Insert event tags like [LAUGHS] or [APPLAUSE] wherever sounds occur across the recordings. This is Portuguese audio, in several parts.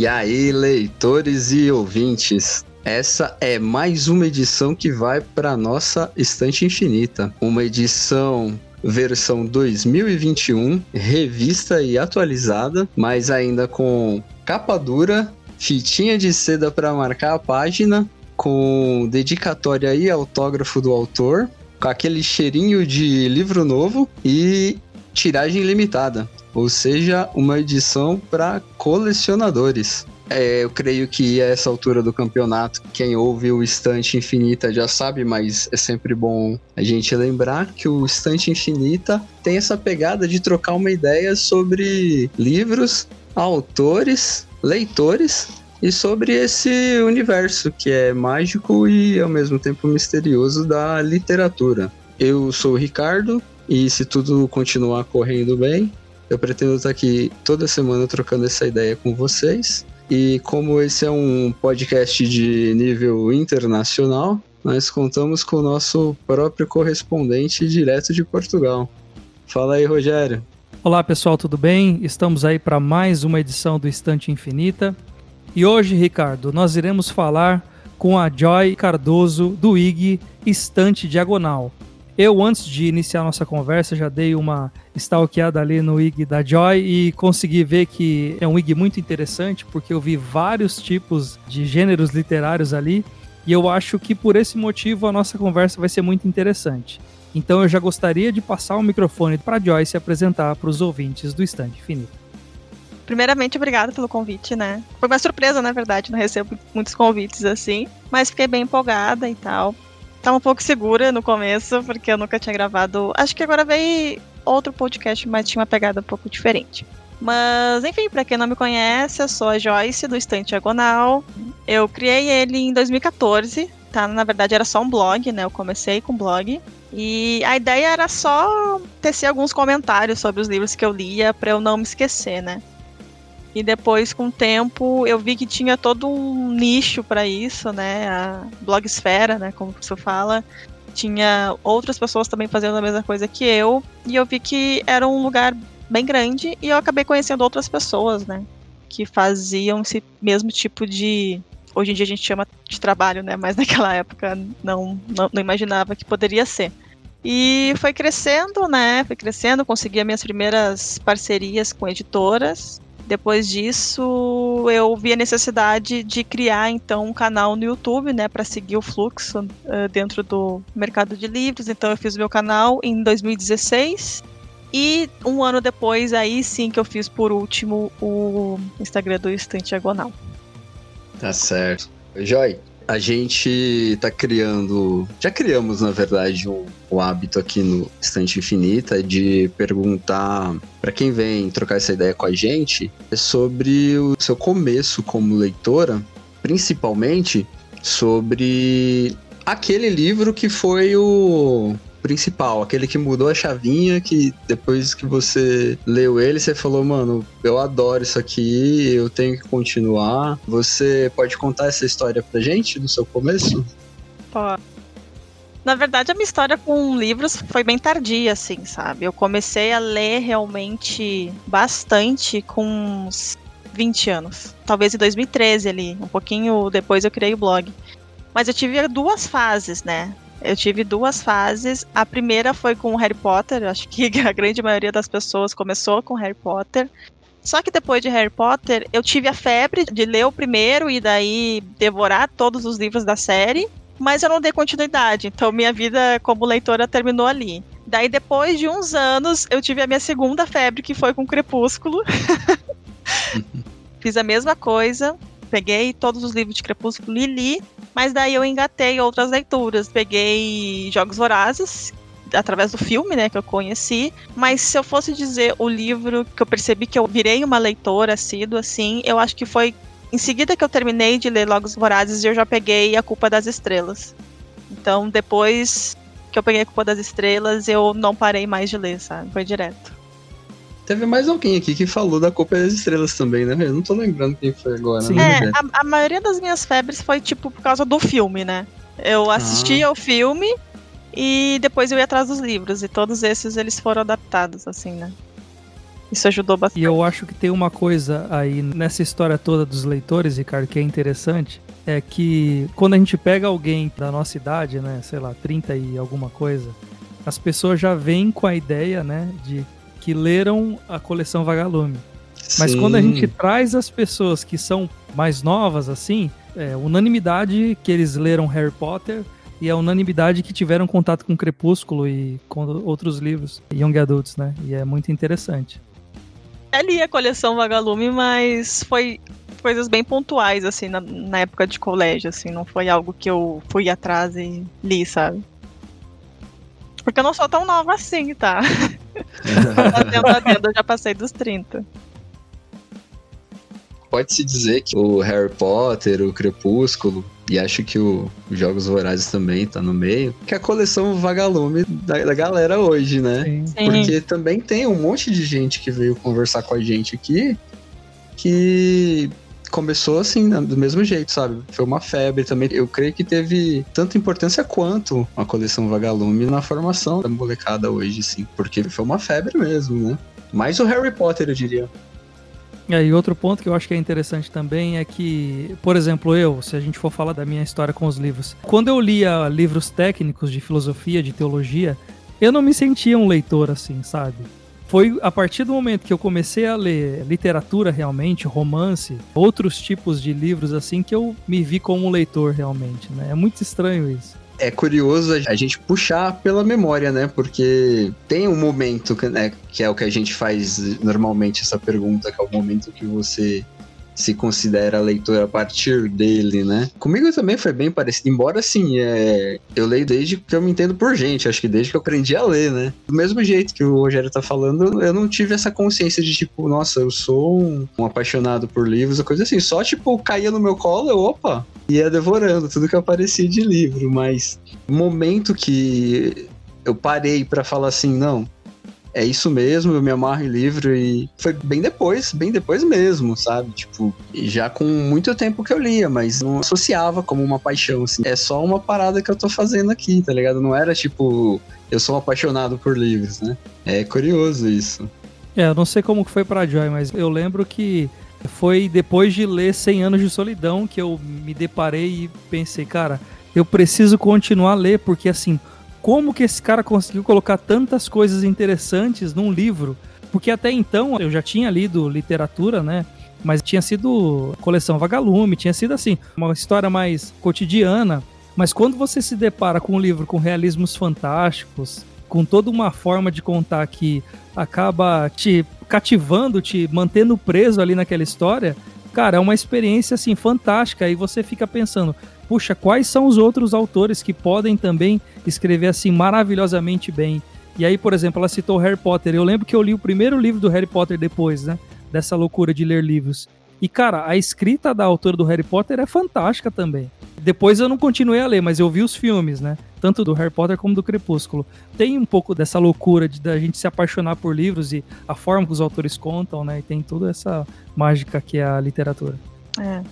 E aí, leitores e ouvintes, essa é mais uma edição que vai para nossa estante infinita, uma edição versão 2021, revista e atualizada, mas ainda com capa dura, fitinha de seda para marcar a página, com dedicatória e autógrafo do autor, com aquele cheirinho de livro novo e tiragem limitada, ou seja, uma edição para colecionadores. É, eu creio que a essa altura do campeonato, quem ouve o Estante Infinita já sabe, mas é sempre bom a gente lembrar que o Estante Infinita tem essa pegada de trocar uma ideia sobre livros, autores, leitores e sobre esse universo que é mágico e ao mesmo tempo misterioso da literatura. Eu sou o Ricardo e se tudo continuar correndo bem, eu pretendo estar aqui toda semana trocando essa ideia com vocês. E como esse é um podcast de nível internacional, nós contamos com o nosso próprio correspondente direto de Portugal. Fala aí, Rogério. Olá pessoal, tudo bem? Estamos aí para mais uma edição do Estante Infinita. E hoje, Ricardo, nós iremos falar com a Joy Cardoso do IG Estante Diagonal. Eu, antes de iniciar nossa conversa, já dei uma stalkeada ali no IG da Joy e consegui ver que é um IG muito interessante, porque eu vi vários tipos de gêneros literários ali, e eu acho que por esse motivo a nossa conversa vai ser muito interessante. Então eu já gostaria de passar o microfone para a Joy se apresentar para os ouvintes do Estante Infinito. Primeiramente, obrigada pelo convite, né? Foi uma surpresa, na verdade, não recebo muitos convites assim, mas fiquei bem empolgada e tal. Tava um pouco segura no começo, porque eu nunca tinha gravado. Acho que agora veio outro podcast, mas tinha uma pegada um pouco diferente. Mas, enfim, para quem não me conhece, eu sou a Joyce do Estante Diagonal. Eu criei ele em 2014, tá? Na verdade era só um blog, né? Eu comecei com blog. E a ideia era só tecer alguns comentários sobre os livros que eu lia para eu não me esquecer, né? E depois, com o tempo, eu vi que tinha todo um nicho para isso, né? A blogosfera, né? Como você fala. Tinha outras pessoas também fazendo a mesma coisa que eu. E eu vi que era um lugar bem grande. E eu acabei conhecendo outras pessoas, né? Que faziam esse mesmo tipo de. Hoje em dia a gente chama de trabalho, né? Mas [LAUGHS] naquela época não, não, não imaginava que poderia ser. E foi crescendo, né? Foi crescendo, consegui as minhas primeiras parcerias com editoras. Depois disso, eu vi a necessidade de criar então um canal no YouTube, né, para seguir o fluxo uh, dentro do mercado de livros. Então eu fiz meu canal em 2016 e um ano depois, aí sim que eu fiz por último o Instagram do Estante Diagonal. Tá certo. Joy, a gente tá criando. Já criamos, na verdade, um, um hábito aqui no Estante Infinita de perguntar para quem vem trocar essa ideia com a gente sobre o seu começo como leitora, principalmente sobre aquele livro que foi o principal, aquele que mudou a chavinha, que depois que você leu ele, você falou, mano, eu adoro isso aqui, eu tenho que continuar. Você pode contar essa história pra gente do seu começo? Pode. Na verdade, a minha história com livros foi bem tardia, assim, sabe? Eu comecei a ler realmente bastante com uns 20 anos. Talvez em 2013 ali, um pouquinho depois eu criei o blog. Mas eu tive duas fases, né? Eu tive duas fases. A primeira foi com Harry Potter. Acho que [LAUGHS] a grande maioria das pessoas começou com Harry Potter. Só que depois de Harry Potter, eu tive a febre de ler o primeiro e daí devorar todos os livros da série. Mas eu não dei continuidade. Então minha vida como leitora terminou ali. Daí depois de uns anos, eu tive a minha segunda febre, que foi com Crepúsculo. [LAUGHS] Fiz a mesma coisa. Peguei todos os livros de Crepúsculo e li. Mas daí eu engatei outras leituras. Peguei Jogos Vorazes, através do filme, né, que eu conheci. Mas se eu fosse dizer o livro que eu percebi que eu virei uma leitora assídua, assim, eu acho que foi em seguida que eu terminei de ler Jogos Vorazes, eu já peguei A Culpa das Estrelas. Então, depois que eu peguei A Culpa das Estrelas, eu não parei mais de ler, sabe? Foi direto. Teve mais alguém aqui que falou da Copa das Estrelas também, né? Eu não tô lembrando quem foi agora. Sim. Né? É, a, a, maioria das minhas febres foi, tipo, por causa do filme, né? Eu assistia ah. o filme e depois eu ia atrás dos livros. E todos esses, eles foram adaptados, assim, né? Isso ajudou bastante. E eu acho que tem uma coisa aí nessa história toda dos leitores, Ricardo, que é interessante, é que quando a gente pega alguém da nossa idade, né, sei lá, 30 e alguma coisa, as pessoas já vêm com a ideia, né, de que leram a coleção Vagalume. Mas Sim. quando a gente traz as pessoas que são mais novas, assim, é unanimidade que eles leram Harry Potter e a unanimidade que tiveram contato com Crepúsculo e com outros livros Young Adults, né? E é muito interessante. Eu li a coleção Vagalume, mas foi coisas bem pontuais, assim, na, na época de colégio, assim. Não foi algo que eu fui atrás e li, sabe? Porque eu não sou tão nova assim, tá? [LAUGHS] Fazendo adendo, eu já passei dos 30. Pode-se dizer que o Harry Potter, o Crepúsculo, e acho que o, os Jogos Vorazes também tá no meio, que é a coleção vagalume da, da galera hoje, né? Sim. Sim. Porque também tem um monte de gente que veio conversar com a gente aqui que começou assim, né, do mesmo jeito, sabe? Foi uma febre também. Eu creio que teve tanta importância quanto a coleção Vagalume na formação da molecada hoje, sim. Porque foi uma febre mesmo, né? Mais o Harry Potter, eu diria. E aí, outro ponto que eu acho que é interessante também é que, por exemplo, eu, se a gente for falar da minha história com os livros, quando eu lia livros técnicos de filosofia, de teologia, eu não me sentia um leitor assim, sabe? Foi a partir do momento que eu comecei a ler literatura realmente, romance, outros tipos de livros assim, que eu me vi como leitor realmente, né? É muito estranho isso. É curioso a gente puxar pela memória, né? Porque tem um momento, né, que é o que a gente faz normalmente essa pergunta, que é o momento que você se considera leitor a partir dele, né? Comigo também foi bem parecido, embora assim, é... eu leio desde que eu me entendo por gente, acho que desde que eu aprendi a ler, né? Do mesmo jeito que o Rogério tá falando, eu não tive essa consciência de tipo, nossa, eu sou um, um apaixonado por livros, ou coisa assim, só tipo, caía no meu colo, eu, opa, ia devorando tudo que aparecia de livro, mas momento que eu parei para falar assim, não, é isso mesmo, eu me amarro em livro e foi bem depois, bem depois mesmo, sabe? Tipo, já com muito tempo que eu lia, mas não associava como uma paixão, assim. É só uma parada que eu tô fazendo aqui, tá ligado? Não era tipo, eu sou apaixonado por livros, né? É curioso isso. É, eu não sei como foi pra Joy, mas eu lembro que foi depois de ler 100 Anos de Solidão que eu me deparei e pensei, cara, eu preciso continuar a ler, porque assim, como que esse cara conseguiu colocar tantas coisas interessantes num livro? Porque até então eu já tinha lido literatura, né? Mas tinha sido coleção Vagalume, tinha sido assim, uma história mais cotidiana. Mas quando você se depara com um livro com realismos fantásticos, com toda uma forma de contar que acaba te cativando, te mantendo preso ali naquela história, cara, é uma experiência assim fantástica. E você fica pensando, puxa, quais são os outros autores que podem também escrever assim maravilhosamente bem? E aí, por exemplo, ela citou Harry Potter. Eu lembro que eu li o primeiro livro do Harry Potter depois, né? Dessa loucura de ler livros. E, cara, a escrita da autora do Harry Potter é fantástica também. Depois eu não continuei a ler, mas eu vi os filmes, né? Tanto do Harry Potter como do Crepúsculo. Tem um pouco dessa loucura de da gente se apaixonar por livros e a forma que os autores contam, né? E tem toda essa mágica que é a literatura. É.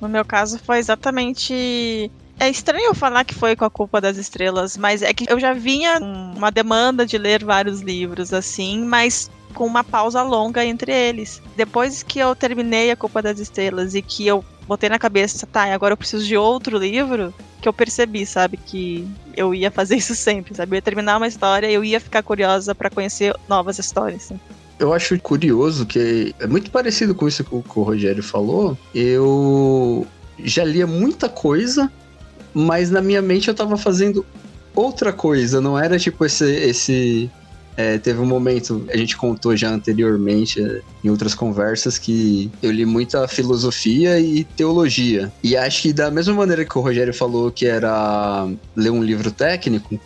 No meu caso foi exatamente. É estranho falar que foi com a culpa das estrelas, mas é que eu já vinha uma demanda de ler vários livros assim, mas com uma pausa longa entre eles. Depois que eu terminei a Culpa das Estrelas e que eu botei na cabeça, tá, agora eu preciso de outro livro, que eu percebi, sabe, que eu ia fazer isso [LAUGHS] sempre, sabe? Eu ia terminar uma história e eu ia ficar curiosa para conhecer novas histórias. Assim. Eu acho curioso que é muito parecido com isso que o, que o Rogério falou. Eu já lia muita coisa, mas na minha mente eu tava fazendo outra coisa. Não era tipo esse. esse é, teve um momento, a gente contou já anteriormente é, em outras conversas, que eu li muita filosofia e teologia. E acho que da mesma maneira que o Rogério falou que era ler um livro técnico,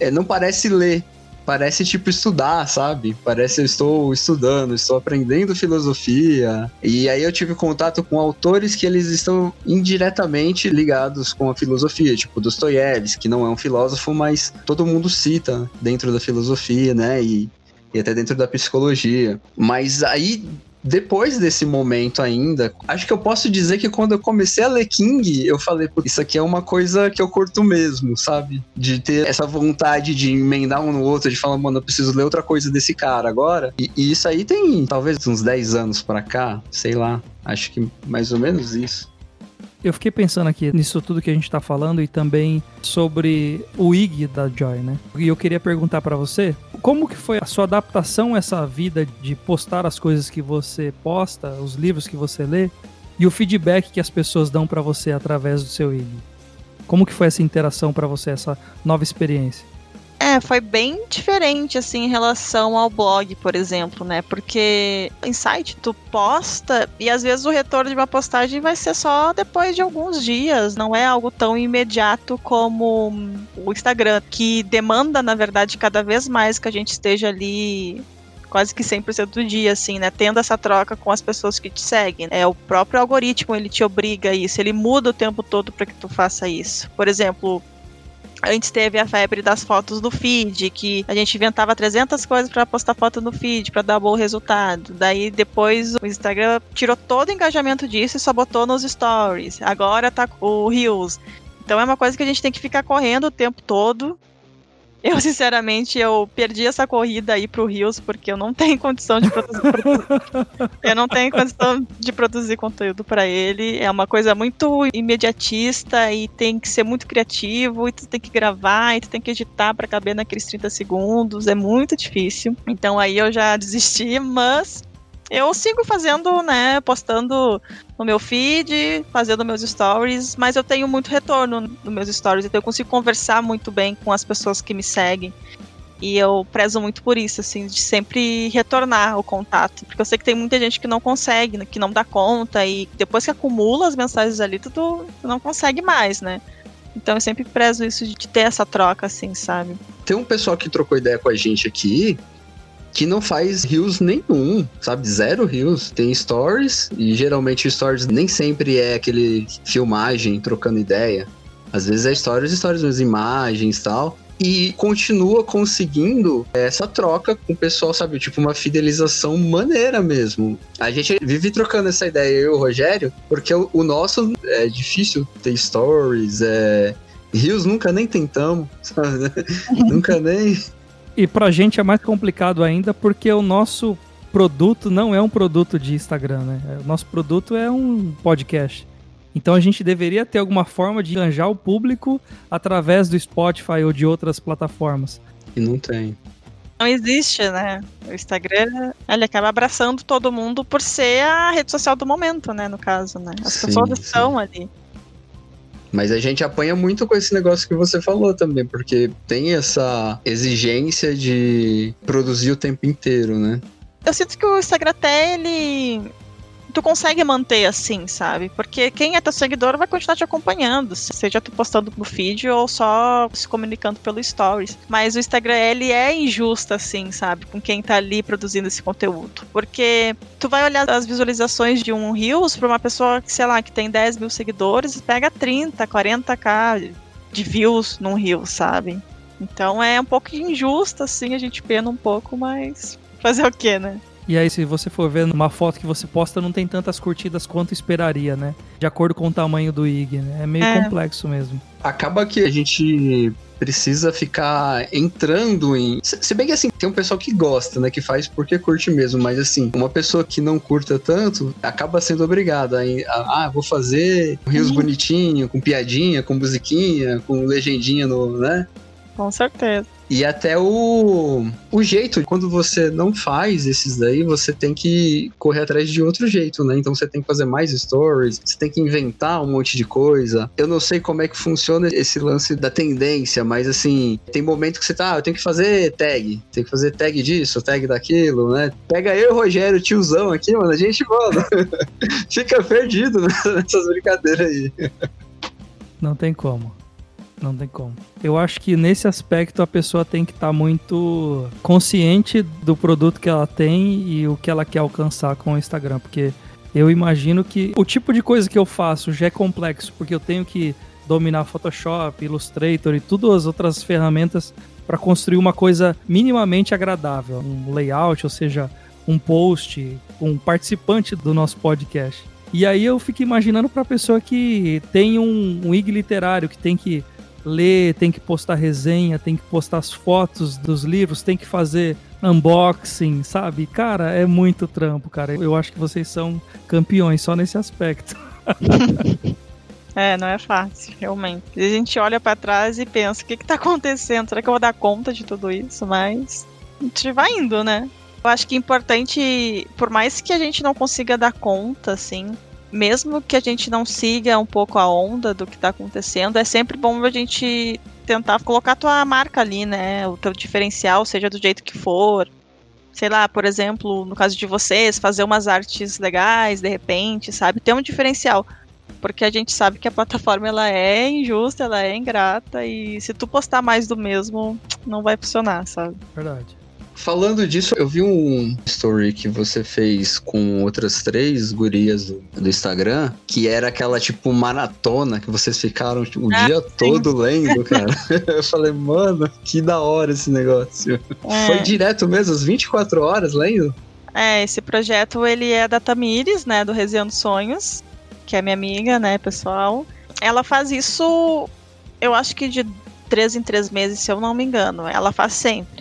é, não parece ler, parece tipo estudar, sabe? Parece eu estou estudando, estou aprendendo filosofia. E aí eu tive contato com autores que eles estão indiretamente ligados com a filosofia, tipo Dostoiévski, que não é um filósofo, mas todo mundo cita dentro da filosofia, né? E, e até dentro da psicologia. Mas aí depois desse momento ainda, acho que eu posso dizer que quando eu comecei a ler King, eu falei, isso aqui é uma coisa que eu curto mesmo, sabe? De ter essa vontade de emendar um no outro, de falar, mano, eu preciso ler outra coisa desse cara agora. E, e isso aí tem talvez uns 10 anos pra cá, sei lá. Acho que mais ou menos isso. Eu fiquei pensando aqui nisso tudo que a gente está falando e também sobre o IG da Joy, né? E eu queria perguntar para você, como que foi a sua adaptação a essa vida de postar as coisas que você posta, os livros que você lê e o feedback que as pessoas dão para você através do seu IG? Como que foi essa interação para você, essa nova experiência? É, foi bem diferente, assim, em relação ao blog, por exemplo, né? Porque em site tu posta e às vezes o retorno de uma postagem vai ser só depois de alguns dias, não é algo tão imediato como o Instagram, que demanda, na verdade, cada vez mais que a gente esteja ali quase que 100% do dia, assim, né? Tendo essa troca com as pessoas que te seguem. É o próprio algoritmo, ele te obriga a isso, ele muda o tempo todo para que tu faça isso. Por exemplo, Antes teve a febre das fotos do feed, que a gente inventava 300 coisas para postar foto no feed, para dar bom resultado. Daí depois o Instagram tirou todo o engajamento disso e só botou nos stories. Agora tá o Reels. Então é uma coisa que a gente tem que ficar correndo o tempo todo eu, sinceramente, eu perdi essa corrida aí pro Rios porque eu não tenho condição de produzir. eu não tenho condição de produzir conteúdo para ele. É uma coisa muito imediatista e tem que ser muito criativo, e tu tem que gravar, e tu tem que editar para caber naqueles 30 segundos. É muito difícil. Então aí eu já desisti, mas eu sigo fazendo, né, postando no meu feed, fazendo meus stories, mas eu tenho muito retorno nos meus stories, então eu consigo conversar muito bem com as pessoas que me seguem. E eu prezo muito por isso, assim, de sempre retornar o contato. Porque eu sei que tem muita gente que não consegue, que não dá conta, e depois que acumula as mensagens ali, tu, tu não consegue mais, né? Então eu sempre prezo isso de ter essa troca, assim, sabe? Tem um pessoal que trocou ideia com a gente aqui, que não faz rios nenhum, sabe? Zero rios. Tem stories, e geralmente stories nem sempre é aquele filmagem trocando ideia. Às vezes é stories, stories, mas imagens e tal. E continua conseguindo essa troca com o pessoal, sabe? Tipo, uma fidelização maneira mesmo. A gente vive trocando essa ideia, eu e o Rogério, porque o, o nosso é difícil ter stories, é. Rios nunca nem tentamos, [LAUGHS] sabe? nunca nem e pra gente é mais complicado ainda porque o nosso produto não é um produto de Instagram, né? O nosso produto é um podcast. Então a gente deveria ter alguma forma de arranjar o público através do Spotify ou de outras plataformas. E não tem. Não existe, né? O Instagram, ele acaba abraçando todo mundo por ser a rede social do momento, né? No caso, né? As sim, pessoas sim. estão ali. Mas a gente apanha muito com esse negócio que você falou também, porque tem essa exigência de produzir o tempo inteiro, né? Eu sinto que o Instagram até ele tu consegue manter assim, sabe? Porque quem é teu seguidor vai continuar te acompanhando, seja tu postando no feed ou só se comunicando pelo stories. Mas o Instagram, ele é injusto, assim, sabe? Com quem tá ali produzindo esse conteúdo. Porque tu vai olhar as visualizações de um Reels pra uma pessoa que, sei lá, que tem 10 mil seguidores, pega 30, 40k de views num Reels, sabe? Então é um pouco injusto, assim, a gente pena um pouco, mas fazer o quê, né? E aí, se você for ver numa foto que você posta, não tem tantas curtidas quanto esperaria, né? De acordo com o tamanho do IG, né? É meio é. complexo mesmo. Acaba que a gente precisa ficar entrando em. Se bem que assim, tem um pessoal que gosta, né? Que faz porque curte mesmo, mas assim, uma pessoa que não curta tanto acaba sendo obrigada a, a ah, vou fazer rios uhum. bonitinho, com piadinha, com musiquinha, com legendinha no, né? Com certeza. E até o, o jeito, quando você não faz esses daí, você tem que correr atrás de outro jeito, né? Então você tem que fazer mais stories, você tem que inventar um monte de coisa. Eu não sei como é que funciona esse lance da tendência, mas assim, tem momento que você tá, ah, eu tenho que fazer tag, tem que fazer tag disso, tag daquilo, né? Pega eu, Rogério, tiozão aqui, mano, a gente, mano, [LAUGHS] fica perdido [LAUGHS] nessas brincadeiras aí. Não tem como. Não tem como. Eu acho que nesse aspecto a pessoa tem que estar tá muito consciente do produto que ela tem e o que ela quer alcançar com o Instagram, porque eu imagino que o tipo de coisa que eu faço já é complexo, porque eu tenho que dominar Photoshop, Illustrator e todas as outras ferramentas para construir uma coisa minimamente agradável, um layout, ou seja, um post, um participante do nosso podcast. E aí eu fico imaginando para a pessoa que tem um, um IG literário, que tem que ler, tem que postar resenha, tem que postar as fotos dos livros, tem que fazer unboxing, sabe? Cara, é muito trampo, cara. Eu acho que vocês são campeões só nesse aspecto. [LAUGHS] É, não é fácil, realmente. A gente olha para trás e pensa: o que, que tá acontecendo? Será que eu vou dar conta de tudo isso? Mas a gente vai indo, né? Eu acho que é importante, por mais que a gente não consiga dar conta, assim, mesmo que a gente não siga um pouco a onda do que está acontecendo, é sempre bom a gente tentar colocar a tua marca ali, né? O teu diferencial, seja do jeito que for. Sei lá, por exemplo, no caso de vocês, fazer umas artes legais, de repente, sabe? Ter um diferencial. Porque a gente sabe que a plataforma ela é injusta, ela é ingrata e se tu postar mais do mesmo, não vai funcionar, sabe? Verdade. Falando disso, eu vi um story que você fez com outras três gurias do, do Instagram, que era aquela tipo maratona que vocês ficaram tipo, o ah, dia sim. todo lendo, [LAUGHS] cara. [LAUGHS] eu falei, mano, que da hora esse negócio. É. Foi direto mesmo, as 24 horas lendo? É, esse projeto ele é da Tamires, né, do Resenhando Sonhos, que é minha amiga, né, pessoal. Ela faz isso, eu acho que de três em três meses, se eu não me engano. Ela faz sempre.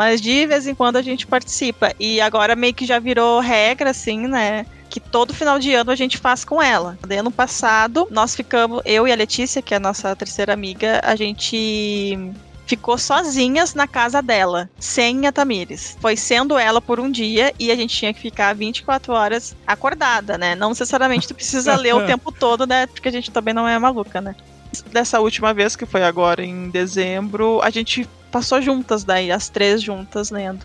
Mas de vez em quando a gente participa. E agora meio que já virou regra, assim, né? que todo final de ano a gente faz com ela. De ano passado, nós ficamos, eu e a Letícia, que é a nossa terceira amiga, a gente ficou sozinhas na casa dela, sem a Tamires. Foi sendo ela por um dia e a gente tinha que ficar 24 horas acordada, né? Não necessariamente tu precisa ler o [LAUGHS] tempo todo, né? Porque a gente também não é maluca, né? Dessa última vez, que foi agora em dezembro, a gente passou juntas daí, as três juntas lendo.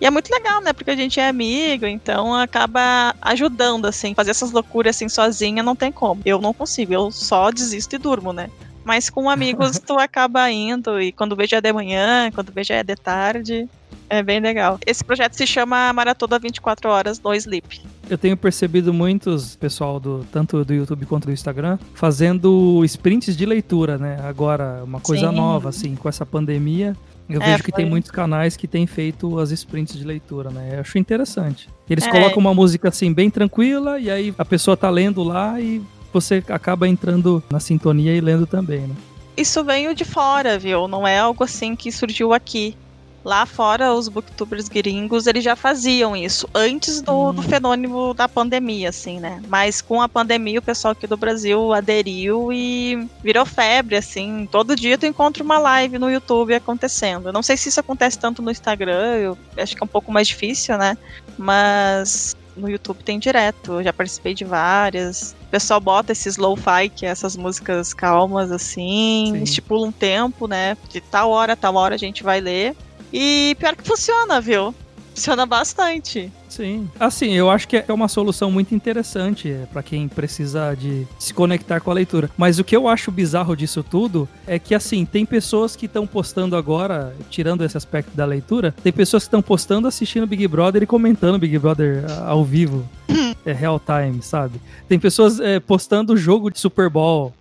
E é muito legal, né? Porque a gente é amigo, então acaba ajudando, assim. Fazer essas loucuras assim sozinha não tem como. Eu não consigo, eu só desisto e durmo, né? Mas com amigos tu acaba indo, e quando vê já é de manhã, quando vê já é de tarde. É bem legal. Esse projeto se chama Maratona 24 Horas no Sleep. Eu tenho percebido muitos pessoal do tanto do YouTube quanto do Instagram fazendo sprints de leitura, né? Agora uma coisa Sim. nova assim, com essa pandemia. Eu é, vejo que foi. tem muitos canais que têm feito as sprints de leitura, né? Eu acho interessante. Eles é. colocam uma música assim bem tranquila e aí a pessoa tá lendo lá e você acaba entrando na sintonia e lendo também, né? Isso veio de fora, viu? Não é algo assim que surgiu aqui. Lá fora, os booktubers gringos, eles já faziam isso antes do, do, hum. fenômeno da pandemia, assim, né? Mas com a pandemia, o pessoal aqui do Brasil aderiu e virou febre, assim. Todo dia tu encontra uma live no YouTube acontecendo. Eu não sei se isso acontece tanto no Instagram, eu acho que é um pouco mais difícil, né? Mas no YouTube tem direto. Eu já participei de várias. O pessoal bota esses lo-fi, que é essas músicas calmas, assim, Sim. estipula um tempo, né? De tal hora, tal hora a gente vai ler. E pior que funciona, viu? Funciona bastante. Sim. Assim, eu acho que é uma solução muito interessante é, para quem precisa de se conectar com a leitura. Mas o que eu acho bizarro disso tudo é que, assim, tem pessoas que estão postando agora, tirando esse aspecto da leitura, tem pessoas que estão postando, assistindo Big Brother e comentando Big Brother ao vivo. [CLEARS THROAT] é real time, sabe? Tem pessoas é, postando jogo de Super Bowl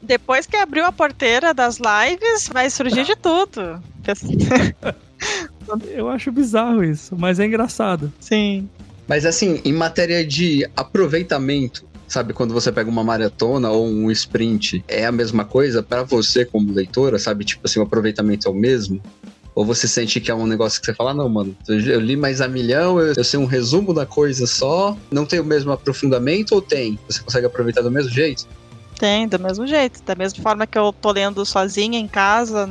depois que abriu a porteira das lives, vai surgir de tudo. [LAUGHS] [LAUGHS] Eu acho bizarro isso, mas é engraçado. Sim. Mas assim, em matéria de aproveitamento, sabe, quando você pega uma maratona ou um sprint, é a mesma coisa para você como leitora, sabe? Tipo assim, o aproveitamento é o mesmo? Ou você sente que é um negócio que você fala, não, mano, eu li mais a milhão, eu, eu sei um resumo da coisa só, não tem o mesmo aprofundamento ou tem? Você consegue aproveitar do mesmo jeito? Tem, do mesmo jeito. Da mesma forma que eu tô lendo sozinha em casa,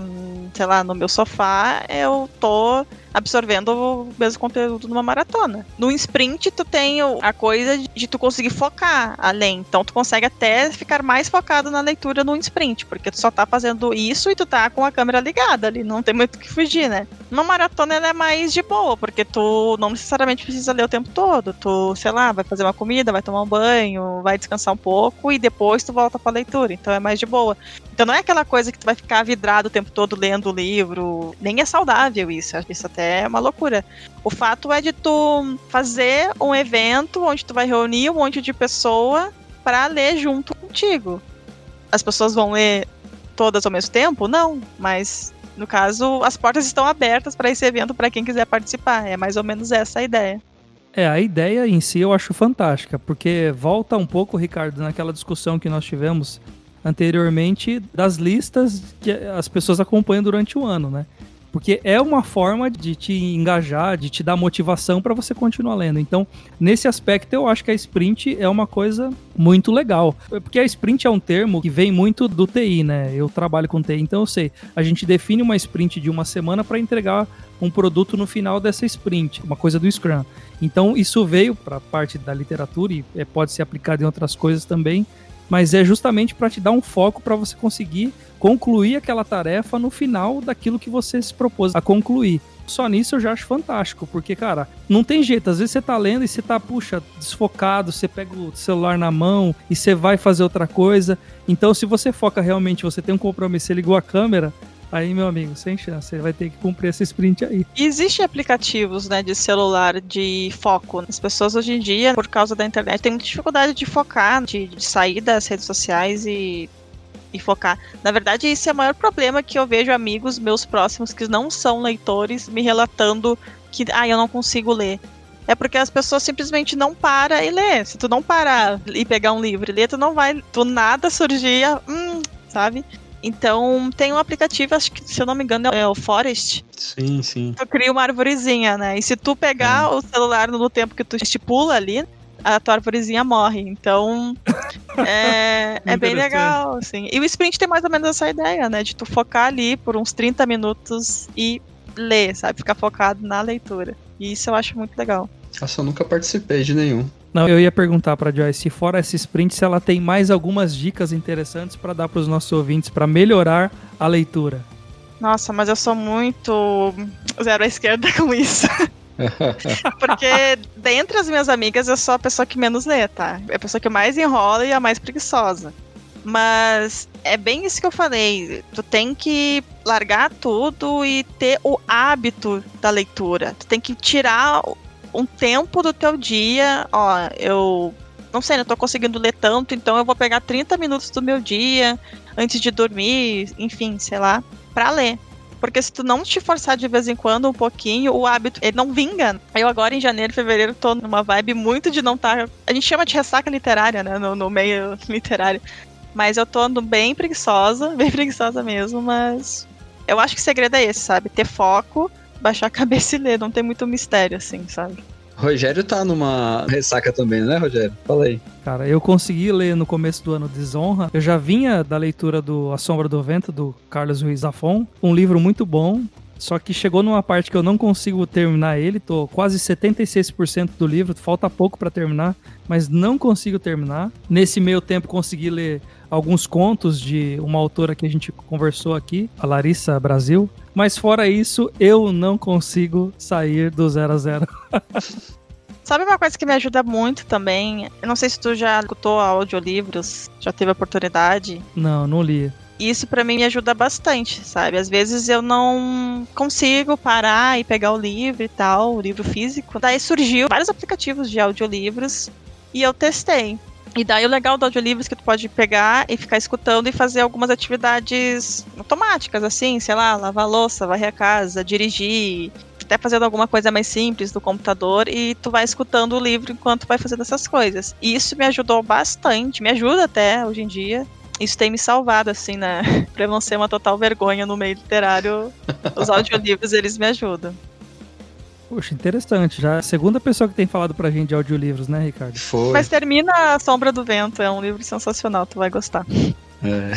sei lá, no meu sofá, eu tô absorvendo o mesmo conteúdo numa maratona. No sprint, tu tem a coisa de tu conseguir focar além. Então, tu consegue até ficar mais focado na leitura no sprint, porque tu só tá fazendo isso e tu tá com a câmera ligada ali, não tem muito o que fugir, né? Uma maratona, ela é mais de boa, porque tu não necessariamente precisa ler o tempo todo. Tu, sei lá, vai fazer uma comida, vai tomar um banho, vai descansar um pouco e depois tu volta pra leitura. Então, é mais de boa. Então, não é aquela coisa que tu vai ficar vidrado o tempo todo lendo o livro. Nem é saudável isso. Isso até é uma loucura. O fato é de tu fazer um evento onde tu vai reunir um monte de pessoa para ler junto contigo. As pessoas vão ler todas ao mesmo tempo? Não, mas No caso, as portas estão abertas para esse evento para quem quiser participar. É mais ou menos essa a ideia. É, a ideia em si eu acho fantástica, porque volta um pouco, Ricardo, naquela discussão que nós tivemos anteriormente das listas que as pessoas acompanham durante o ano, né? Porque é uma forma de te engajar, de te dar motivação para você continuar lendo. Então, nesse aspecto, eu acho que a sprint é uma coisa muito legal. Porque a sprint é um termo que vem muito do TI, né? Eu trabalho com TI, então eu sei. A gente define uma sprint de uma semana para entregar um produto no final dessa sprint, uma coisa do Scrum. Então, isso veio para a parte da literatura e é, pode ser aplicado em outras coisas também mas é justamente para te dar um foco para você conseguir concluir aquela tarefa no final daquilo que você se propôs a concluir. Só nisso eu já acho fantástico, porque, cara, não tem jeito. Às vezes você tá lendo e você tá, puxa, desfocado, você pega o celular na mão e você vai fazer outra coisa. Então, se você foca realmente, você tem um compromisso, você ligou a câmera, Aí, meu amigo, sem chance, você vai ter que cumprir esse sprint aí. Existem aplicativos, né, de celular de foco. As pessoas hoje em dia, por causa da internet, têm muita dificuldade de focar, de, de sair das redes sociais e e focar. Na verdade, esse é o maior problema que eu vejo amigos meus próximos que não são leitores me relatando que ah, eu não consigo ler. É porque as pessoas simplesmente não param e lê. Se tu não parar e pegar um livro e ler, tu não vai, tu nada surgir, hum, sabe? Então, tem um aplicativo, acho que, se eu não me engano, é o Forest. Sim, sim. Tu cria uma arvorezinha, né? E se tu pegar é. o celular no tempo que tu estipula ali, a tua arvorezinha morre. Então, [LAUGHS] é, é bem legal, assim. E o sprint tem mais ou menos essa ideia, né? De tu focar ali por uns 30 minutos e ler, sabe? Ficar focado na leitura. E isso eu acho muito legal. Nossa, eu nunca participei de nenhum. Não, eu ia perguntar para Joyce, se fora esse sprint, se ela tem mais algumas dicas interessantes para dar para os nossos ouvintes para melhorar a leitura. Nossa, mas eu sou muito zero à esquerda [LAUGHS] com isso. [LAUGHS] Porque dentre as minhas amigas eu sou a pessoa que menos lê, tá? É a pessoa que mais enrola e a mais preguiçosa. Mas é bem isso que eu falei. Tu tem que largar tudo e ter o hábito da leitura. Tu tem que tirar um tempo do teu dia, ó, eu não sei, não tô conseguindo ler tanto, então eu vou pegar 30 minutos do meu dia antes de dormir, enfim, sei lá, para ler. Porque se tu não te forçar de vez em quando um pouquinho, o hábito, ele não vinga. Eu agora em janeiro, fevereiro, tô numa vibe muito de não estar... Tá, a gente chama de ressaca literária, né, no, no meio [LAUGHS] literário. Mas eu tô andando bem preguiçosa, [LAUGHS] bem preguiçosa mesmo, mas... Eu acho que o segredo é esse, sabe? Ter foco, baixar a cabeça e ler, não tem muito mistério, assim, sabe? Rogério tá numa ressaca também, né, Rogério? Fala aí. Cara, eu consegui ler no começo do ano Desonra. Eu já vinha da leitura do A Sombra do Vento, do Carlos Ruiz Zafon. Um livro muito bom. Só que chegou numa parte que eu não consigo terminar ele, tô quase 76% do livro, falta pouco para terminar, mas não consigo terminar. Nesse meio tempo consegui ler alguns contos de uma autora que a gente conversou aqui, a Larissa Brasil. Mas fora isso, eu não consigo sair do zero a zero. Sabe uma coisa que me ajuda muito também? Eu não sei se tu já escutou audiolivros, já teve oportunidade. Não, não li. Isso para mim me ajuda bastante, sabe? Às vezes eu não consigo parar e pegar o livro e tal, o livro físico. Daí surgiu vários aplicativos de audiolivros e eu testei. E daí o legal do audiolivro é que tu pode pegar e ficar escutando e fazer algumas atividades automáticas, assim, sei lá, lavar louça, varrer a casa, dirigir, até fazendo alguma coisa mais simples do computador e tu vai escutando o livro enquanto vai fazendo essas coisas. E isso me ajudou bastante, me ajuda até hoje em dia. Isso tem me salvado, assim, né? [LAUGHS] pra não ser uma total vergonha no meio literário, os audiolivros eles me ajudam. Poxa, interessante. Já é a segunda pessoa que tem falado pra gente de audiolivros, né, Ricardo? Foi. Mas termina A Sombra do Vento, é um livro sensacional, tu vai gostar. É.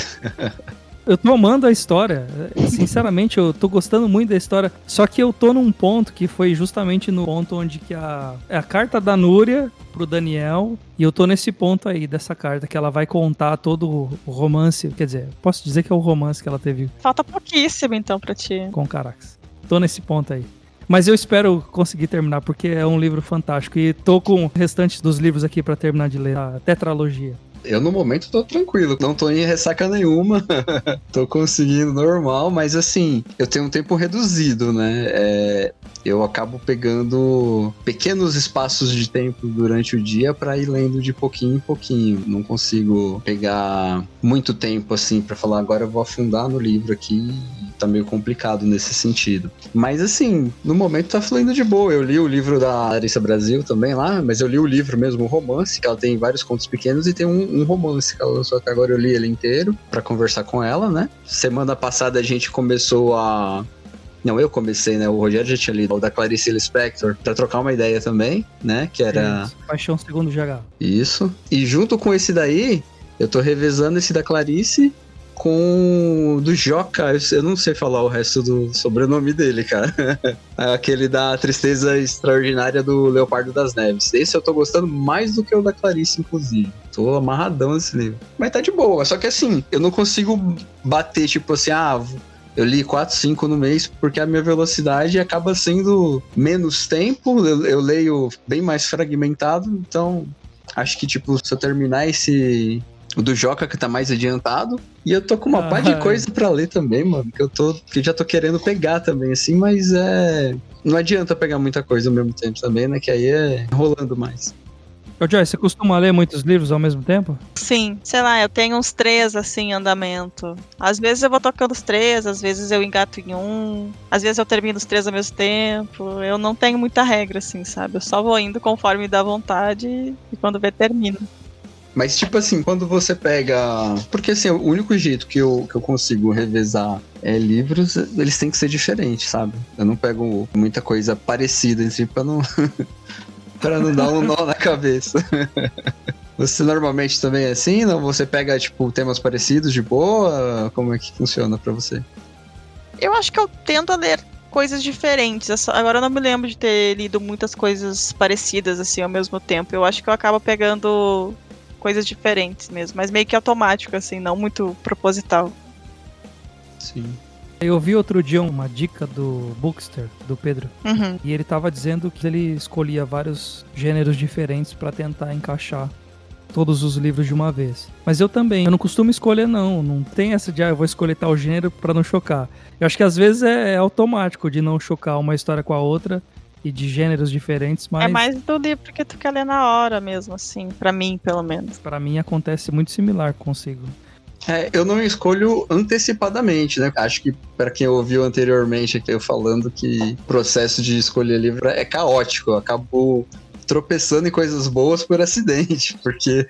eu tô amando a história. Sinceramente, eu tô gostando muito da história. Só que eu tô num ponto que foi justamente no ponto onde que a, é a carta da Núria pro Daniel. E eu tô nesse ponto aí dessa carta, que ela vai contar todo o romance. Quer dizer, posso dizer que é o romance que ela teve. Falta pouquíssimo então pra ti. Com Carax. Tô nesse ponto aí. Mas eu espero conseguir terminar, porque é um livro fantástico. E tô com o restante dos livros aqui para terminar de ler a tetralogia. Eu, no momento, tô tranquilo. Não tô em ressaca nenhuma. [LAUGHS] tô conseguindo normal, mas assim, eu tenho um tempo reduzido, né? É, eu acabo pegando pequenos espaços de tempo durante o dia para ir lendo de pouquinho em pouquinho. Não consigo pegar muito tempo assim para falar agora eu vou afundar no livro aqui tá meio complicado nesse sentido. Mas assim, no momento tá fluindo de boa. Eu li o livro da Larissa Brasil também lá, mas eu li o livro mesmo, o romance, que ela tem vários contos pequenos e tem um, um romance que ela lançou até agora. Eu li ele inteiro para conversar com ela, né? Semana passada a gente começou a não, eu comecei, né? O Rogério já tinha lido o da Clarice Lispector pra trocar uma ideia também, né? Que era. Isso, Paixão Segundo GH. Isso. E junto com esse daí, eu tô revezando esse da Clarice com do Joca, eu não sei falar o resto do sobrenome dele, cara. [LAUGHS] Aquele da Tristeza Extraordinária do Leopardo das Neves. Esse eu tô gostando mais do que o da Clarice, inclusive. Tô amarradão nesse livro. Mas tá de boa, só que assim, eu não consigo bater, tipo assim, ah, eu li 4, 5 no mês porque a minha velocidade acaba sendo menos tempo, eu, eu, leio bem mais fragmentado, então acho que, tipo, se eu terminar esse. O do Joca que tá mais adiantado. E eu tô com uma ah, par de coisa para ler também, mano. Que eu tô. Que já tô querendo pegar também, assim, mas é. Não adianta pegar muita coisa ao mesmo tempo também, né? Que aí é rolando mais. Ô Joy, você costuma ler muitos livros ao mesmo tempo? Sim, sei lá, eu tenho uns três assim em andamento. Às vezes eu vou tocando os três, às vezes eu engato em um, às vezes eu termino os três ao mesmo tempo. Eu não tenho muita regra, assim, sabe? Eu só vou indo conforme dá vontade e quando vê, termino. Mas, tipo assim, quando você pega. Porque, assim, o único jeito que eu, que eu consigo revezar é, livros, eles têm que ser diferentes, sabe? Eu não pego muita coisa parecida, assim, pra não. [LAUGHS] para não dar um nó na cabeça. [LAUGHS] Você normalmente também é assim? Não? Você pega, tipo, temas parecidos de boa? Como é que funciona para você? Eu acho que eu tento ler coisas diferentes. Agora eu não me lembro de ter lido muitas coisas parecidas, assim, ao mesmo tempo. Eu acho que eu acabo pegando coisas diferentes mesmo, mas meio que automático, assim, não muito proposital. Sim. Eu vi outro dia uma dica do Bookster, do Pedro, uhum. e ele tava dizendo que ele escolhia vários gêneros diferentes para tentar encaixar todos os livros de uma vez. Mas eu também, eu não costumo escolher não, não tem essa de ah, eu vou escolher tal gênero para não chocar. Eu acho que às vezes é, é, automático de não chocar uma história com a outra e de gêneros diferentes, mas É mais do livro que tu quer ler na hora mesmo assim, para mim, pelo menos. Para mim acontece muito similar consigo. É, eu não escolho antecipadamente, né? Acho que para quem ouviu anteriormente aqui eu falando que o processo de escolher livro é caótico, eu acabo tropeçando em coisas boas por acidente, [LAUGHS] porque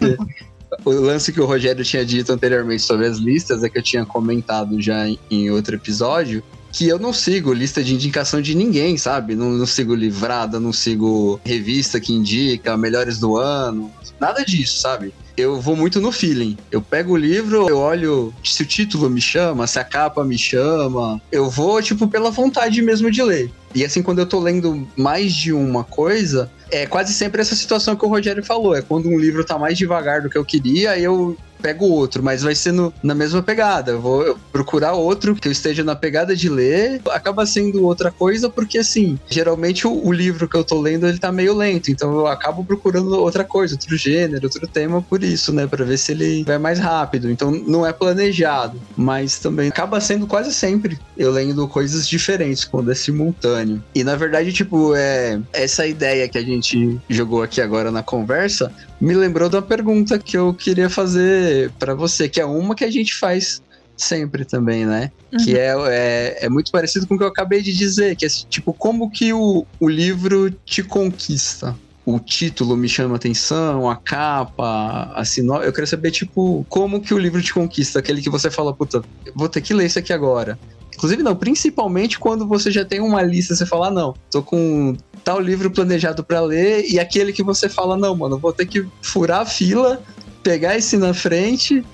o lance que o Rogério tinha dito anteriormente sobre as listas é que eu tinha comentado já em outro episódio que eu não sigo lista de indicação de ninguém, sabe? Não, não, sigo livrada, não sigo revista que indica melhores do ano, nada disso, sabe? eu vou muito no feeling. Eu pego o livro, eu olho se o título me chama, se a capa me chama. Eu vou, tipo, pela vontade mesmo de ler. E assim, quando eu tô lendo mais de uma coisa, é quase sempre essa situação que o Rogério falou. É quando um livro tá mais devagar do que eu queria, eu pego outro, mas vai sendo na mesma pegada. Eu vou procurar outro que eu esteja na pegada de ler, acaba sendo outra coisa, porque assim, geralmente o, o, livro que eu tô lendo ele tá meio lento, então eu acabo procurando outra coisa, outro gênero, outro tema por isso, né, para ver se ele vai mais rápido. Então não é planejado, mas também acaba sendo quase sempre eu lendo coisas diferentes quando é simultâneo. E na verdade, tipo, é essa ideia que a gente jogou aqui agora na conversa me lembrou de uma pergunta que eu queria fazer para você, que é uma que a gente faz sempre também, né? Uhum. Que é, é, é, muito parecido com o que eu acabei de dizer, que é tipo, como que o, o livro te conquista? O título me chama atenção, a capa, a sinopse. Eu quero saber, tipo, como que o livro te conquista? Aquele que você fala, puta, vou ter que ler isso aqui agora. Inclusive, não, principalmente quando você já tem uma lista, você fala, ah, não, tô com tal livro planejado para ler e aquele que você fala, não, mano, vou ter que furar a fila, pegar esse na frente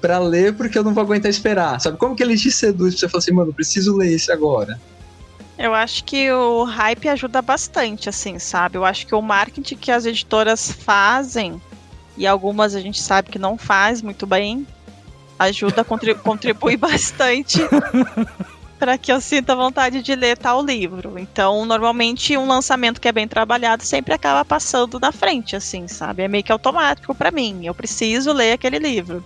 para ler porque eu não vou aguentar esperar. Sabe como que ele te seduz pra você falar assim, mano, preciso ler esse agora? Eu acho que o hype ajuda bastante, assim, sabe? Eu acho que o marketing que as editoras fazem, e algumas a gente sabe que não faz muito bem, ajuda, contribui, [LAUGHS] contribui bastante [LAUGHS] para que eu sinta vontade de ler tal livro. Então, normalmente, um lançamento que é bem trabalhado sempre acaba passando na frente, assim, sabe? É meio que automático para mim. Eu preciso ler aquele livro.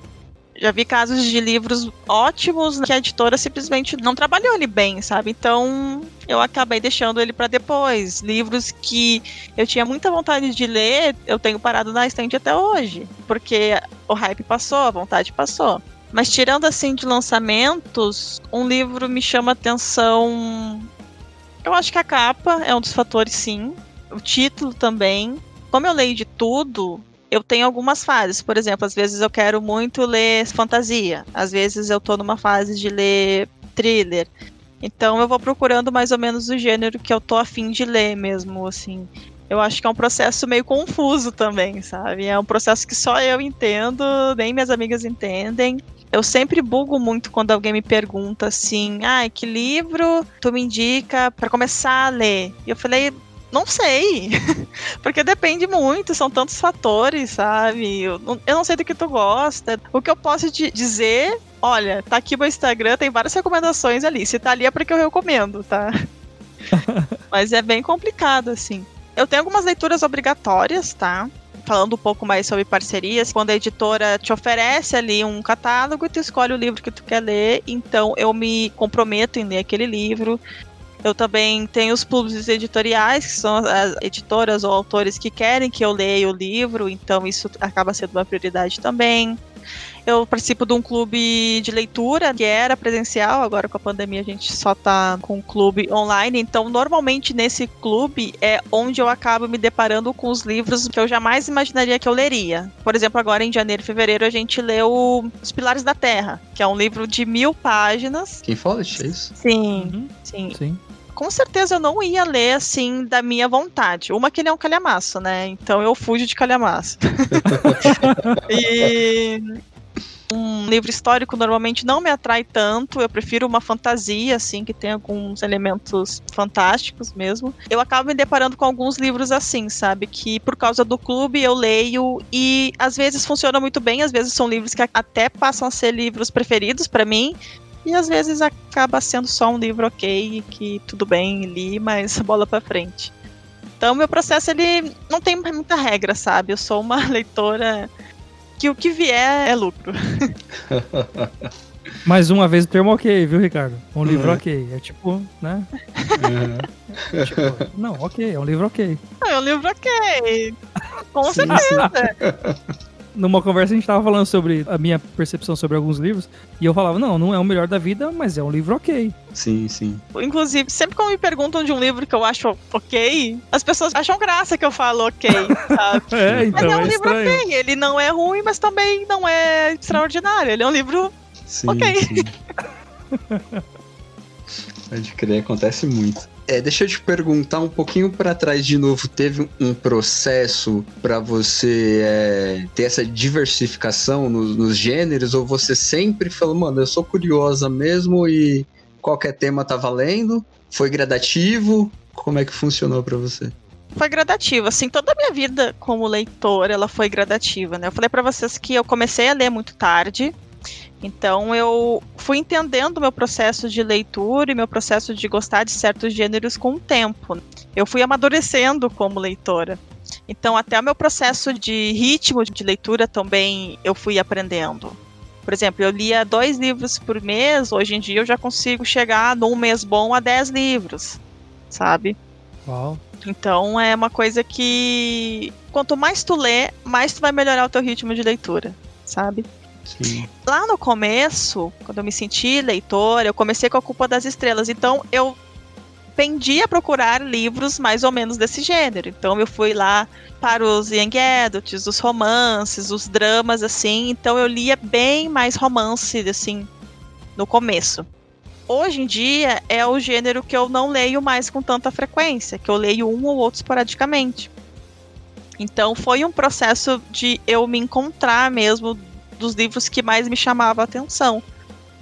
Já vi casos de livros ótimos que a editora simplesmente não trabalhou ele bem, sabe? Então eu acabei deixando ele para depois. Livros que eu tinha muita vontade de ler, eu tenho parado na estante até hoje, porque o hype passou, a vontade passou. Mas tirando assim de lançamentos, um livro me chama atenção. Eu acho que a capa é um dos fatores, sim. O título também. Como eu leio de tudo, eu tenho algumas fases. Por exemplo, às vezes eu quero muito ler fantasia, às vezes eu tô numa fase de ler thriller. Então eu vou procurando mais ou menos o gênero que eu tô afim de ler mesmo, assim. Eu acho que é um processo meio confuso também, sabe? É um processo que só eu entendo, nem minhas amigas entendem. Eu sempre bugo muito quando alguém me pergunta assim: ah, que livro tu me indica para começar a ler? E eu falei: não sei. [LAUGHS] Porque depende muito, são tantos fatores, sabe? Eu não, eu não sei do que tu gosta. O que eu posso te dizer, olha, tá aqui meu Instagram, tem várias recomendações ali. Se tá ali é porque eu recomendo, tá? [LAUGHS] Mas é bem complicado, assim. Eu tenho algumas leituras obrigatórias, tá? Falando um pouco mais sobre parcerias, quando a editora te oferece ali um catálogo e tu escolhe o livro que tu quer ler, então eu me comprometo em ler aquele livro. Eu também tenho os clubes editoriais, que são as editoras ou autores que querem que eu leia o livro, então isso acaba sendo uma prioridade também. Eu participo de um clube de leitura que era presencial, agora com a pandemia a gente só tá com um clube online. Então, normalmente nesse clube é onde eu acabo me deparando com os livros que eu jamais imaginaria que eu leria. Por exemplo, agora em janeiro e fevereiro a gente leu Os Pilares da Terra, que é um livro de mil páginas. Quem fala é isso? Sim, uhum. sim. Sim com certeza eu não ia ler assim da minha vontade. Uma que ele é um calhamaço, né? Então eu fujo de calhamaço. [LAUGHS] e um livro histórico normalmente não me atrai tanto, eu prefiro uma fantasia, assim, que tem alguns elementos fantásticos mesmo. Eu acabo me deparando com alguns livros assim, sabe? Que por causa do clube eu leio e às vezes funciona muito bem, às vezes são livros que até passam a ser livros preferidos para mim, e às vezes acaba sendo só um livro ok, que tudo bem, li, mas [LAUGHS] bola para frente. Então, meu processo ele não tem muita regra, sabe? Eu sou uma [LAUGHS] leitora que o que vier é lucro. [LAUGHS] Mais uma vez o termo ok, viu, Ricardo? Um livro uhum. ok. É tipo, né? Uhum. tipo, não, ok, é um livro ok. É um livro ok. Com sim, certeza. Numa conversa a gente tava falando sobre a minha percepção sobre alguns livros, e eu falava, não, não é o melhor da vida, mas é um livro ok. Sim, sim. Inclusive, sempre quando me perguntam de um livro que eu acho ok, as pessoas acham graça que eu falo ok, sabe? [LAUGHS] é, então, mas é um é livro estranho. ok, ele não é ruim, mas também não é extraordinário, ele é um livro sim, ok. Sim. [LAUGHS] Pode crer, acontece muito. É, deixa eu te perguntar um pouquinho para trás de novo. Teve um processo para você é, ter essa diversificação nos, nos, gêneros ou você sempre falou, mano, eu sou curiosa mesmo e qualquer tema tá valendo? Foi gradativo? Como é que funcionou para você? Foi gradativo, assim, toda a minha vida como leitora, ela foi gradativa, né? Eu falei para vocês que eu comecei a ler muito tarde, então eu fui entendendo meu processo de leitura e meu processo de gostar de certos gêneros com o tempo. Eu fui amadurecendo como leitora. Então até o meu processo de ritmo de leitura também eu fui aprendendo. Por exemplo, eu lia dois livros por mês, hoje em dia eu já consigo chegar num mês bom a dez livros, sabe? Uau. Então é uma coisa que quanto mais tu lê, mais tu vai melhorar o teu ritmo de leitura, sabe? Sim. Lá no começo, quando eu me senti leitora, eu comecei com a culpa das estrelas. Então eu pendi a procurar livros mais ou menos desse gênero. Então eu fui lá para os young adults, os romances, os dramas, assim. Então eu lia bem mais romance, assim, no começo. Hoje em dia é o gênero que eu não leio mais com tanta frequência, que eu leio um ou outro esporadicamente. Então foi um processo de eu me encontrar mesmo dos livros que mais me chamava a atenção.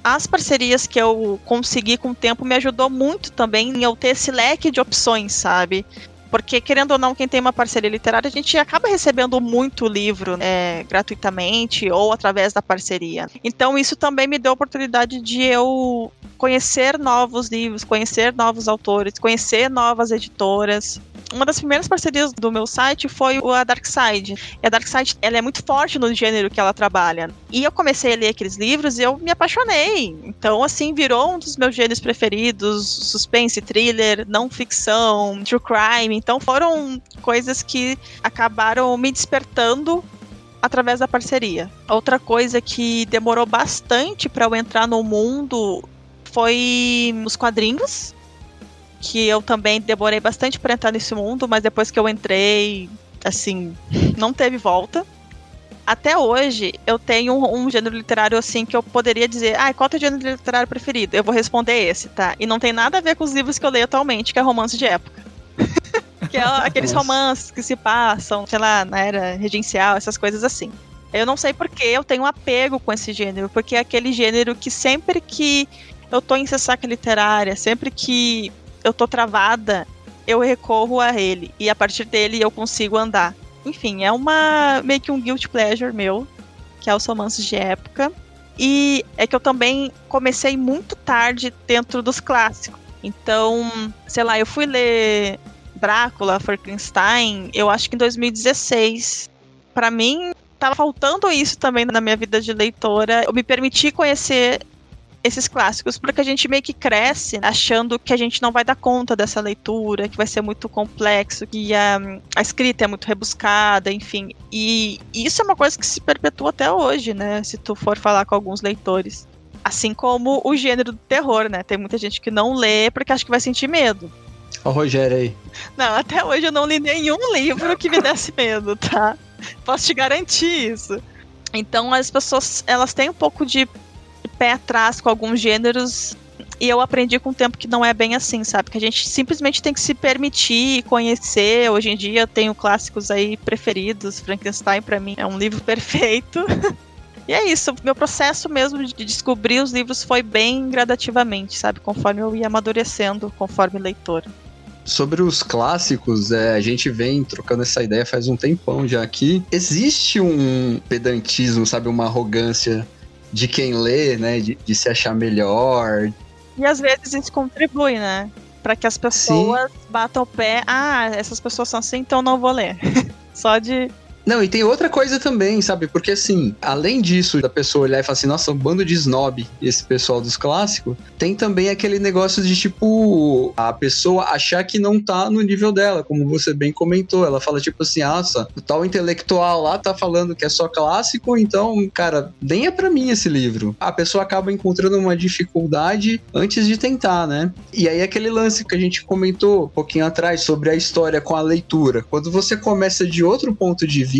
As parcerias que eu consegui com o tempo me ajudou muito também em eu ter esse leque de opções, sabe? Porque, querendo ou não, quem tem uma parceria literária, a gente acaba recebendo muito livro é, gratuitamente ou através da parceria. Então, isso também me deu a oportunidade de eu conhecer novos livros, conhecer novos autores, conhecer novas editoras uma das primeiras parcerias do meu site foi a Darkside. E a Darkside, ela é muito forte no gênero que ela trabalha. E eu comecei a ler aqueles livros e eu me apaixonei. Então, assim, virou um dos meus gêneros preferidos, suspense, thriller, não ficção, true crime. Então, foram coisas que acabaram me despertando através da parceria. Outra coisa que demorou bastante para eu entrar no mundo foi os quadrinhos, que eu também demorei bastante para entrar nesse mundo, mas depois que eu entrei, assim, não teve volta. Até hoje, eu tenho um, um gênero literário assim que eu poderia dizer, ah, qual é o teu gênero literário preferido? Eu vou responder esse, tá? E não tem nada a ver com os livros que eu leio atualmente, que é romance de época. [LAUGHS] que é [LAUGHS] aqueles romances que se passam, sei lá, na era regencial, essas coisas assim. Eu não sei porque eu tenho um apego com esse gênero, porque é aquele gênero que sempre que eu tô em ressaca literária, sempre que eu tô travada, eu recorro a ele. E a partir dele eu consigo andar. Enfim, é uma meio que um guilt pleasure meu, que é os romances de época. E é que eu também comecei muito tarde dentro dos clássicos. Então, sei lá, eu fui ler Drácula, Frankenstein, eu acho que em 2016. Para mim, tava faltando isso também na minha vida de leitora. Eu me permiti conhecer esses clássicos, porque a gente meio que cresce achando que a gente não vai dar conta dessa leitura, que vai ser muito complexo, que a, a escrita é muito rebuscada, enfim. E, isso é uma coisa que se perpetua até hoje, né? Se tu for falar com alguns leitores. Assim como o gênero do terror, né? Tem muita gente que não lê porque acha que vai sentir medo. Ó o Rogério aí. Não, até hoje eu não li nenhum livro que me desse medo, tá? Posso te garantir isso. Então as pessoas, elas têm um pouco de pé atrás com alguns gêneros e eu aprendi com o tempo que não é bem assim, sabe? Que a gente simplesmente tem que se permitir conhecer. Hoje em dia eu tenho clássicos aí preferidos. Frankenstein para mim é um livro [LAUGHS] perfeito. e é isso, meu processo mesmo de descobrir os livros foi bem gradativamente, sabe? Conforme eu ia amadurecendo, conforme leitor. Sobre os clássicos, é, a gente vem trocando essa ideia faz um tempão já aqui. Existe um pedantismo, sabe? Uma arrogância de quem lê, né? De, de se achar melhor. E às vezes isso contribui, né? Para que as pessoas Sim. batam o pé. Ah, essas pessoas são assim, então não vou ler. [LAUGHS] Só de não, e tem outra coisa também, sabe? Porque assim, além disso, da pessoa olhar e falar assim, nossa, um bando de snob, esse pessoal dos clássicos, tem também aquele negócio de tipo, a pessoa achar que não tá no nível dela, como você bem comentou. Ela fala tipo assim, nossa, o tal intelectual lá tá falando que é só clássico, então, cara, nem é pra mim esse livro. A pessoa acaba encontrando uma dificuldade antes de tentar, né? E aí aquele lance que a gente comentou um pouquinho atrás sobre a história com a leitura. Quando você começa de outro ponto de vista,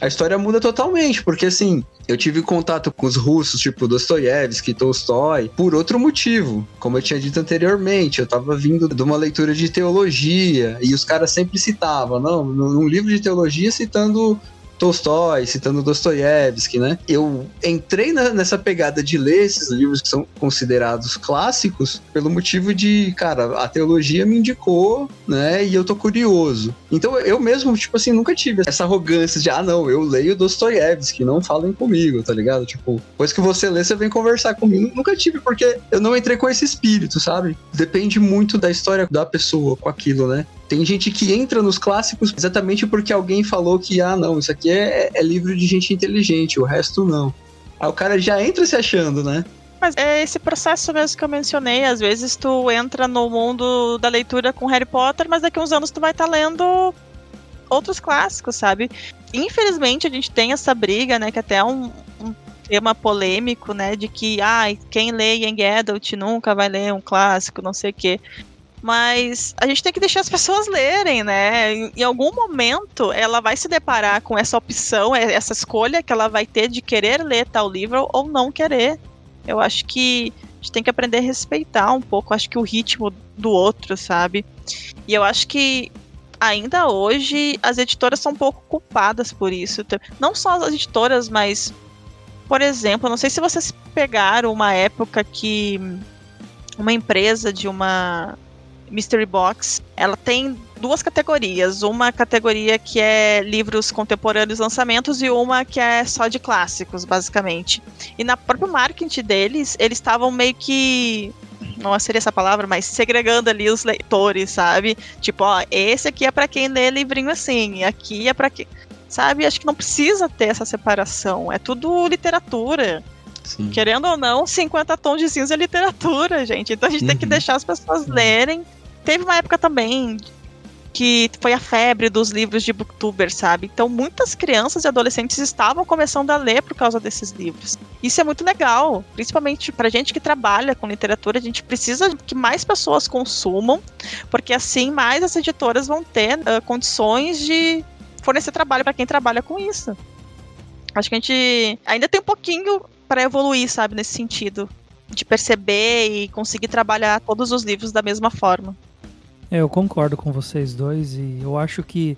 a história muda totalmente, porque assim, eu tive contato com os russos, tipo Dostoiévski, Tolstói, por outro motivo. Como eu tinha dito anteriormente, eu tava vindo de uma leitura de teologia e os caras sempre citavam, não, num livro de teologia citando Tolstói, citando Dostoiévski, né? Eu entrei na, nessa pegada de ler esses livros que são considerados clássicos pelo motivo de, cara, a teologia me indicou, né? E eu tô curioso. Então eu mesmo, tipo assim, nunca tive essa arrogância de, ah, não, eu leio Dostoiévski, não falem comigo, tá ligado? Tipo, depois que você lê, você vem conversar comigo. Nunca tive, porque eu não entrei com esse espírito, sabe? Depende muito da história da pessoa com aquilo, né? Tem gente que entra nos clássicos exatamente porque alguém falou que, ah, não, isso aqui é, é livro de gente inteligente, o resto não. Aí o cara já entra se achando, né? Mas é esse processo mesmo que eu mencionei. Às vezes tu entra no mundo da leitura com Harry Potter, mas daqui a uns anos tu vai estar tá lendo outros clássicos, sabe? Infelizmente a gente tem essa briga, né? Que até é um, um tema polêmico, né? De que, ah, quem lê Young Adult nunca vai ler um clássico, não sei o quê. Mas a gente tem que deixar as pessoas lerem, né? Em, algum momento ela vai se deparar com essa opção, é, essa escolha que ela vai ter de querer ler tal livro ou não querer. Eu acho que a gente tem que aprender a respeitar um pouco, acho que o ritmo do outro, sabe? E eu acho que ainda hoje as editoras são um pouco culpadas por isso. Não só as editoras, mas, por exemplo, não sei se vocês pegaram uma época que uma empresa de uma Mystery Box, ela tem duas categorias. Uma categoria que é livros contemporâneos lançamentos e uma que é só de clássicos, basicamente. E na própria marketing deles, eles estavam meio que não seria essa palavra, mas segregando ali os leitores, sabe? Tipo, ó, esse aqui é para quem lê livrinho assim, aqui é para quem, sabe? Acho que não precisa ter essa separação, é tudo literatura. Sim. Querendo ou não, 50 tons de cinza é literatura, gente. Então a gente uhum. tem que uhum. deixar as pessoas lerem Teve uma época também, que foi a febre dos livros de booktubers, sabe? Então muitas crianças e adolescentes estavam começando a ler por causa desses livros. Isso é muito legal, principalmente pra gente que trabalha com literatura, a gente precisa que mais pessoas consumam, porque assim mais as editoras vão ter uh, condições de fornecer trabalho para quem trabalha com isso. Acho que a gente ainda tem um pouquinho para evoluir, sabe, nesse sentido, de perceber e conseguir trabalhar todos os livros da mesma forma. É, eu concordo com vocês dois e eu acho que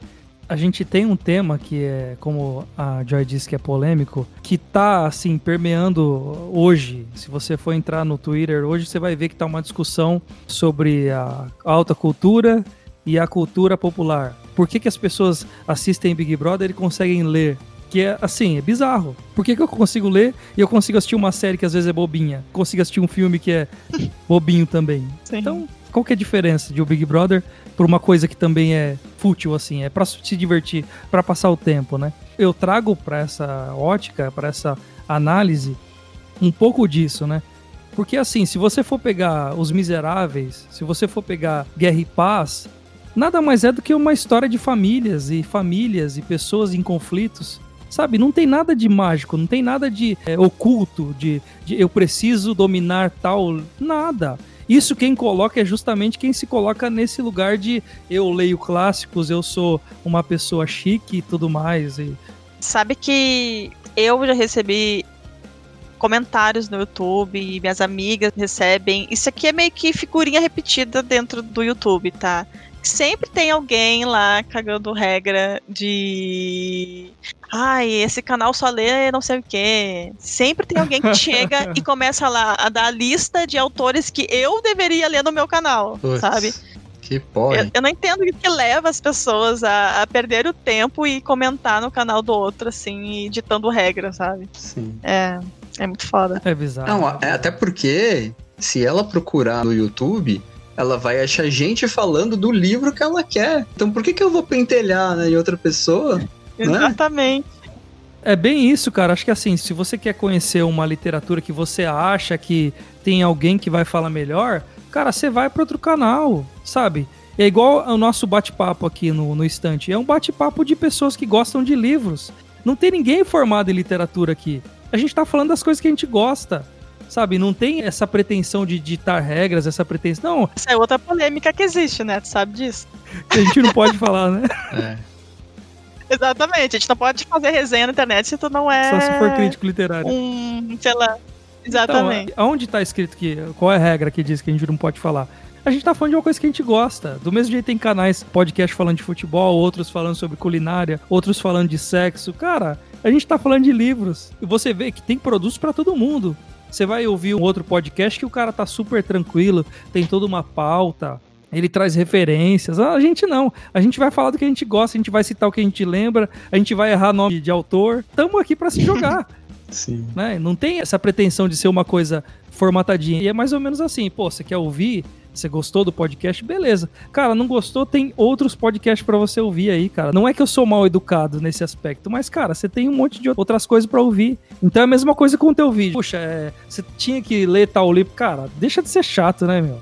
a gente tem um tema que é, como a Joy disse que é polêmico, que tá assim permeando hoje. Se você for entrar no Twitter hoje, você vai ver que tá uma discussão sobre a alta cultura e a cultura popular. Por que, que as pessoas assistem Big Brother e conseguem ler? Que é assim, é bizarro. Por que, que eu consigo ler e eu consigo assistir uma série que às vezes é bobinha? Consigo assistir um filme que é bobinho também. Sim. Então, qual que é a diferença de o Big Brother por uma coisa que também é fútil, assim? É pra se divertir, para passar o tempo, né? Eu trago para essa ótica, para essa análise, um pouco disso, né? Porque assim, se você for pegar Os Miseráveis, se você for pegar Guerra e Paz, nada mais é do que uma história de famílias e famílias e pessoas em conflitos. Sabe, não tem nada de mágico, não tem nada de é, oculto, de, de eu preciso dominar tal. Nada. Isso quem coloca é justamente quem se coloca nesse lugar de eu leio clássicos, eu sou uma pessoa chique e tudo mais. E... Sabe que eu já recebi comentários no YouTube minhas amigas recebem. Isso aqui é meio que figurinha repetida dentro do YouTube, tá? Sempre tem alguém lá cagando regra de ai, esse canal só lê não sei o quê. Sempre tem alguém que chega [LAUGHS] e começa lá a dar a lista de autores que eu deveria ler no meu canal, Puts, sabe? Que porra. Eu, eu, não entendo o que leva as pessoas a, a, perder o tempo e comentar no canal do outro, assim, ditando regra, sabe? Sim. É, é muito foda. É bizarro. Não, é, até porque se ela procurar no YouTube, ela vai achar gente falando do livro que ela quer. Então por que, que eu vou pentelhar né, em outra pessoa? Né? Exatamente. É bem isso, cara. Acho que assim, se você quer conhecer uma literatura que você acha que tem alguém que vai falar melhor, cara, você vai para outro canal, sabe? É igual o nosso bate-papo aqui no, no estante. É um bate-papo de pessoas que gostam de livros. Não tem ninguém formado em literatura aqui. A gente tá falando das coisas que a gente gosta. Sabe, não tem essa pretensão de ditar regras, essa pretensão. Não. Essa é outra polêmica que existe, né? Tu sabe disso? A gente não pode falar, né? [LAUGHS] É. Exatamente, a gente não pode fazer resenha na internet se tu não é. Só se for crítico literário. Um, sei lá. Exatamente. Então, onde tá escrito que. Qual é a regra que diz que a gente não pode falar? A gente tá falando de uma coisa que a gente gosta. Do mesmo jeito tem canais, podcast falando de futebol, outros falando sobre culinária, outros falando de sexo. Cara, a gente tá falando de livros. E você vê que tem produtos para todo mundo. Você vai ouvir um outro podcast que o cara tá super tranquilo, tem toda uma pauta, ele traz referências. A gente não. A gente vai falar do que a gente gosta, a gente vai citar o que a gente lembra, a gente vai errar nome de autor. Tamo aqui para se jogar. [LAUGHS] Sim. Né? Não tem essa pretensão de ser uma coisa formatadinha. E é mais ou menos assim, pô, você quer ouvir? Você gostou do podcast? Beleza. Cara, não gostou? Tem outros podcasts para você ouvir aí, cara. Não é que eu sou mal educado nesse aspecto, mas, cara, você tem um monte de outras coisas para ouvir. Então é a mesma coisa com o teu vídeo. Puxa, é, você tinha que ler tal livro. Cara, deixa de ser chato, né, meu?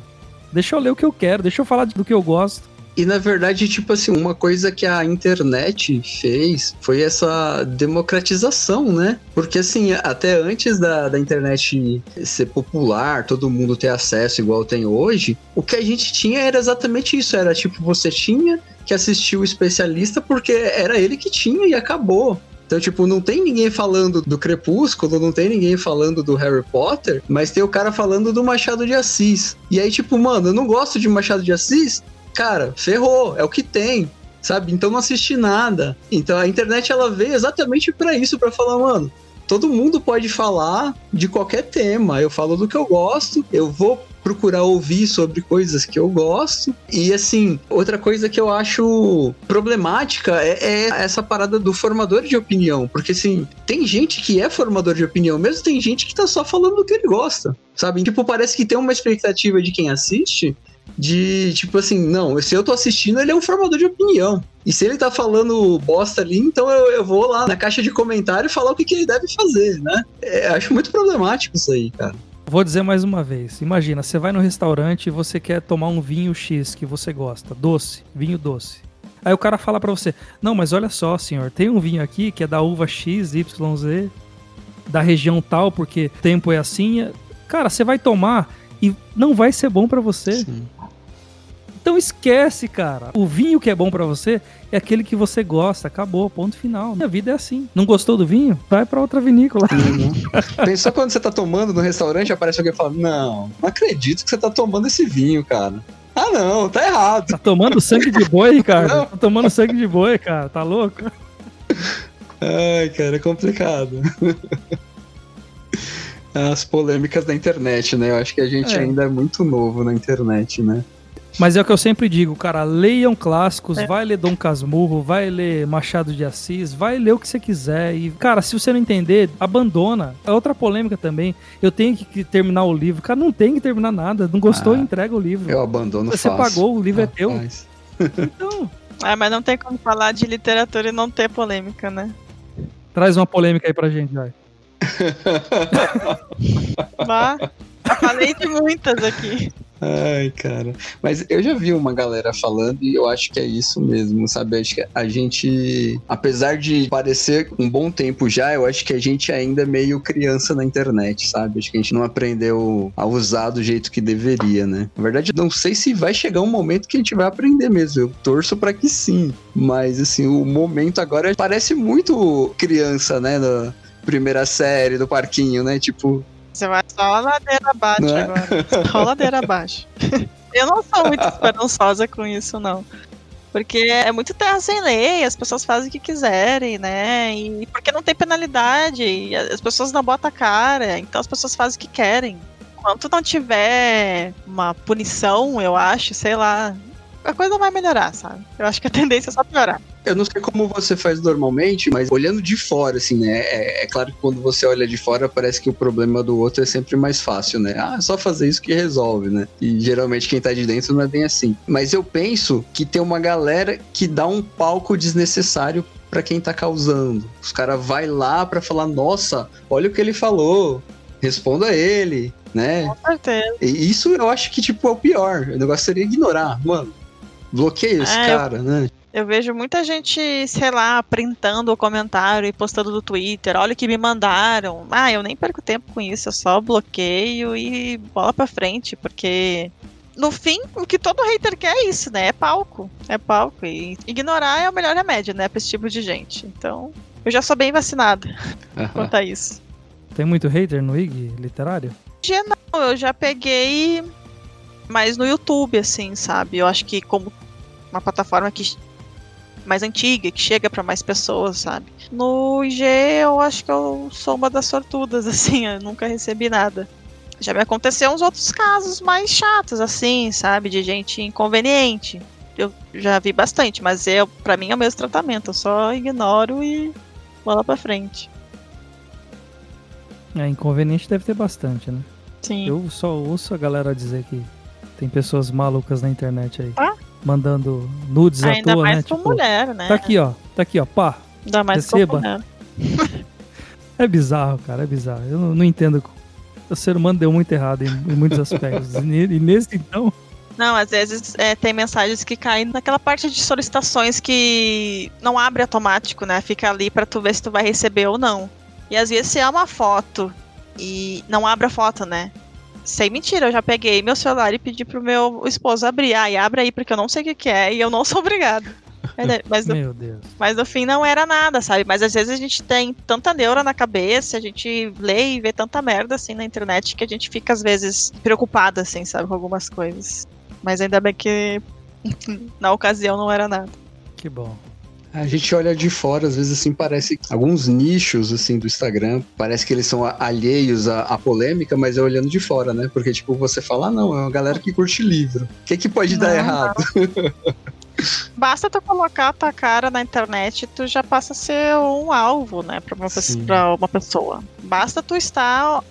Deixa eu ler o que eu quero, deixa eu falar do que eu gosto. E na verdade, tipo assim, uma coisa que a internet fez foi essa democratização, né? Porque assim, até antes da, da internet ser popular, todo mundo ter acesso igual tem hoje, o que a gente tinha era exatamente isso. Era tipo, você tinha que assistir o especialista porque era ele que tinha e acabou. Então, tipo, não tem ninguém falando do Crepúsculo, não tem ninguém falando do Harry Potter, mas tem o cara falando do Machado de Assis. E aí, tipo, mano, eu não gosto de Machado de Assis, cara, ferrou, é o que tem sabe? Então não assisti nada. Então a internet ela veio exatamente para isso, para falar, mano, todo mundo pode falar de qualquer tema. Eu falo do que eu gosto, eu vou procurar ouvir sobre coisas que eu gosto. E assim, outra coisa que eu acho problemática é, é, essa parada do formador de opinião. Porque assim, tem gente que é formador de opinião, mesmo tem gente que tá só falando do que ele gosta. Sabe? Tipo, parece que tem uma expectativa de quem assiste de tipo assim, não, se eu tô assistindo, ele é um formador de opinião. E se ele tá falando bosta ali, então eu, eu vou lá na caixa de comentário falar o que, que ele deve fazer, né? É, acho muito problemático isso aí, cara Vou dizer mais uma vez. Imagina, você vai no restaurante e você quer tomar um vinho X que você gosta, doce, vinho doce. Aí o cara fala para você: "Não, mas olha só, senhor, tem um vinho aqui que é da uva X, Y, Z, da região tal, porque o tempo é assim". Cara, você vai tomar e não vai ser bom para você. Sim. Então esquece, cara. O vinho que é bom para você é aquele que você gosta. Acabou, ponto final. Minha vida é assim. Não gostou do vinho? Vai para outra vinícola. Uhum. Pensou quando você tá tomando no restaurante, aparece alguém e fala: Não, não acredito que você tá tomando esse vinho, cara. Ah, não, tá errado. Tá tomando sangue de boi, cara? Não. Tá tomando sangue de boi, cara. Tá louco? Ai, cara, é complicado. As polêmicas da internet, né? Eu acho que a gente é. ainda é muito novo na internet, né? Mas é o que eu sempre digo, cara, leiam clássicos, é. vai ler Dom Casmurro, vai ler Machado de Assis, vai ler o que você quiser. E, cara, se você não entender, abandona. É outra polêmica também. Eu tenho que terminar o livro. Cara, não tem que terminar nada. Não gostou, ah, entrega o livro. Eu abandono Você fácil. pagou, o livro é teu. Então. [LAUGHS] É, mas não tem como falar de literatura e não ter polêmica, né? Traz uma polêmica aí pra gente, vai. Vá. Falei de muitas aqui. Ai, cara. Mas eu já vi uma galera falando e eu acho que é isso mesmo, sabe? Acho que a gente, apesar de parecer um bom tempo já, eu acho que a gente ainda é meio criança na internet, sabe? Acho que a gente não aprendeu a usar do jeito que deveria, né? Na verdade, não sei se vai chegar um momento que a gente vai aprender mesmo. Eu torço para que sim. Mas, assim, o momento agora parece muito criança, né? Da primeira série do parquinho, né? Tipo, você vai só a ladeira abaixo é? agora. [LAUGHS] Só a ladeira abaixo. [LAUGHS] Eu não sou muito esperançosa com isso, não. Porque é muito terra sem lei, as pessoas fazem o que quiserem, né? E porque não tem penalidade, as pessoas não botam a cara, então as pessoas fazem o que querem. Enquanto não tiver uma punição, eu acho, sei lá, a coisa vai melhorar, sabe? Eu acho que a tendência é só piorar. Eu não sei como você faz normalmente, mas olhando de fora, assim, né? É, é, claro que quando você olha de fora, parece que o problema do outro é sempre mais fácil, né? Ah, é só fazer isso que resolve, né? E geralmente quem tá de dentro não é bem assim. Mas eu penso que tem uma galera que dá um palco desnecessário para quem tá causando. Os caras vai lá para falar, nossa, olha o que ele falou, responda a ele, né? Com certeza. E isso eu acho que, tipo, é o pior. O negócio seria ignorar. Mano, bloqueia esse é, cara, eu... né? Eu vejo muita gente, sei lá, printando o comentário e postando no Twitter. Olha o que me mandaram. Ah, eu nem perco tempo com isso, eu só bloqueio e bola pra frente, porque no fim, o que todo hater quer é isso, né? É palco. É palco. E ignorar é o melhor remédio, né? Pra esse tipo de gente. Então, eu já sou bem vacinada [LAUGHS] quanto a isso. Tem muito hater no IG literário? Dia não, eu já peguei mais no YouTube, assim, sabe? Eu acho que como uma plataforma que mais antiga, que chega para mais pessoas, sabe? No IG eu acho que eu sou uma das sortudas, [LAUGHS] assim, eu nunca recebi nada. Já me aconteceu uns outros casos mais chatos, assim, sabe? De gente inconveniente. Eu já vi bastante, mas eu, para mim é o mesmo tratamento, eu só ignoro e bola pra frente. É, inconveniente deve ter bastante, né? Sim. Eu só ouço a galera dizer que tem pessoas malucas na internet aí. Ah? Mandando nudes Ainda à toa, mais né? com tipo, mulher, né? Tá aqui, ó. Tá aqui, ó. Pá. Ainda mais receba. com mulher. [LAUGHS] é bizarro, cara. É bizarro. Eu não, não entendo. O ser humano deu muito errado em, em muitos aspectos. e, nesse, então... Não, às vezes é, tem mensagens que caem naquela parte de solicitações que não abre automático, né? Fica ali para tu ver se tu vai receber ou não. E às vezes se é uma foto e não abre a foto, né? Sem mentira, eu já peguei meu celular e pedi pro meu esposo abrir. Ah, e abre aí, porque eu não sei o que, que é e eu não sou [LAUGHS] obrigado. Mas no, meu Deus. Mas no fim não era nada, sabe? Mas às vezes a gente tem tanta neura na cabeça, a gente lê e vê tanta merda assim na internet que a gente fica às vezes preocupada, assim, sabe, com algumas coisas. Mas ainda bem que [LAUGHS] na ocasião não era nada. Que bom. A gente olha de fora, às vezes assim, parece alguns nichos assim do Instagram, parece que eles são alheios à, à polêmica, mas é olhando de fora, né? Porque tipo, você fala, ah, não, é uma galera que curte livro. O que que pode não, dar errado? [LAUGHS] [LAUGHS] Basta tu colocar a tua cara na internet, tu já passa a ser um alvo, né, pra uma, uma pessoa. Basta tu estar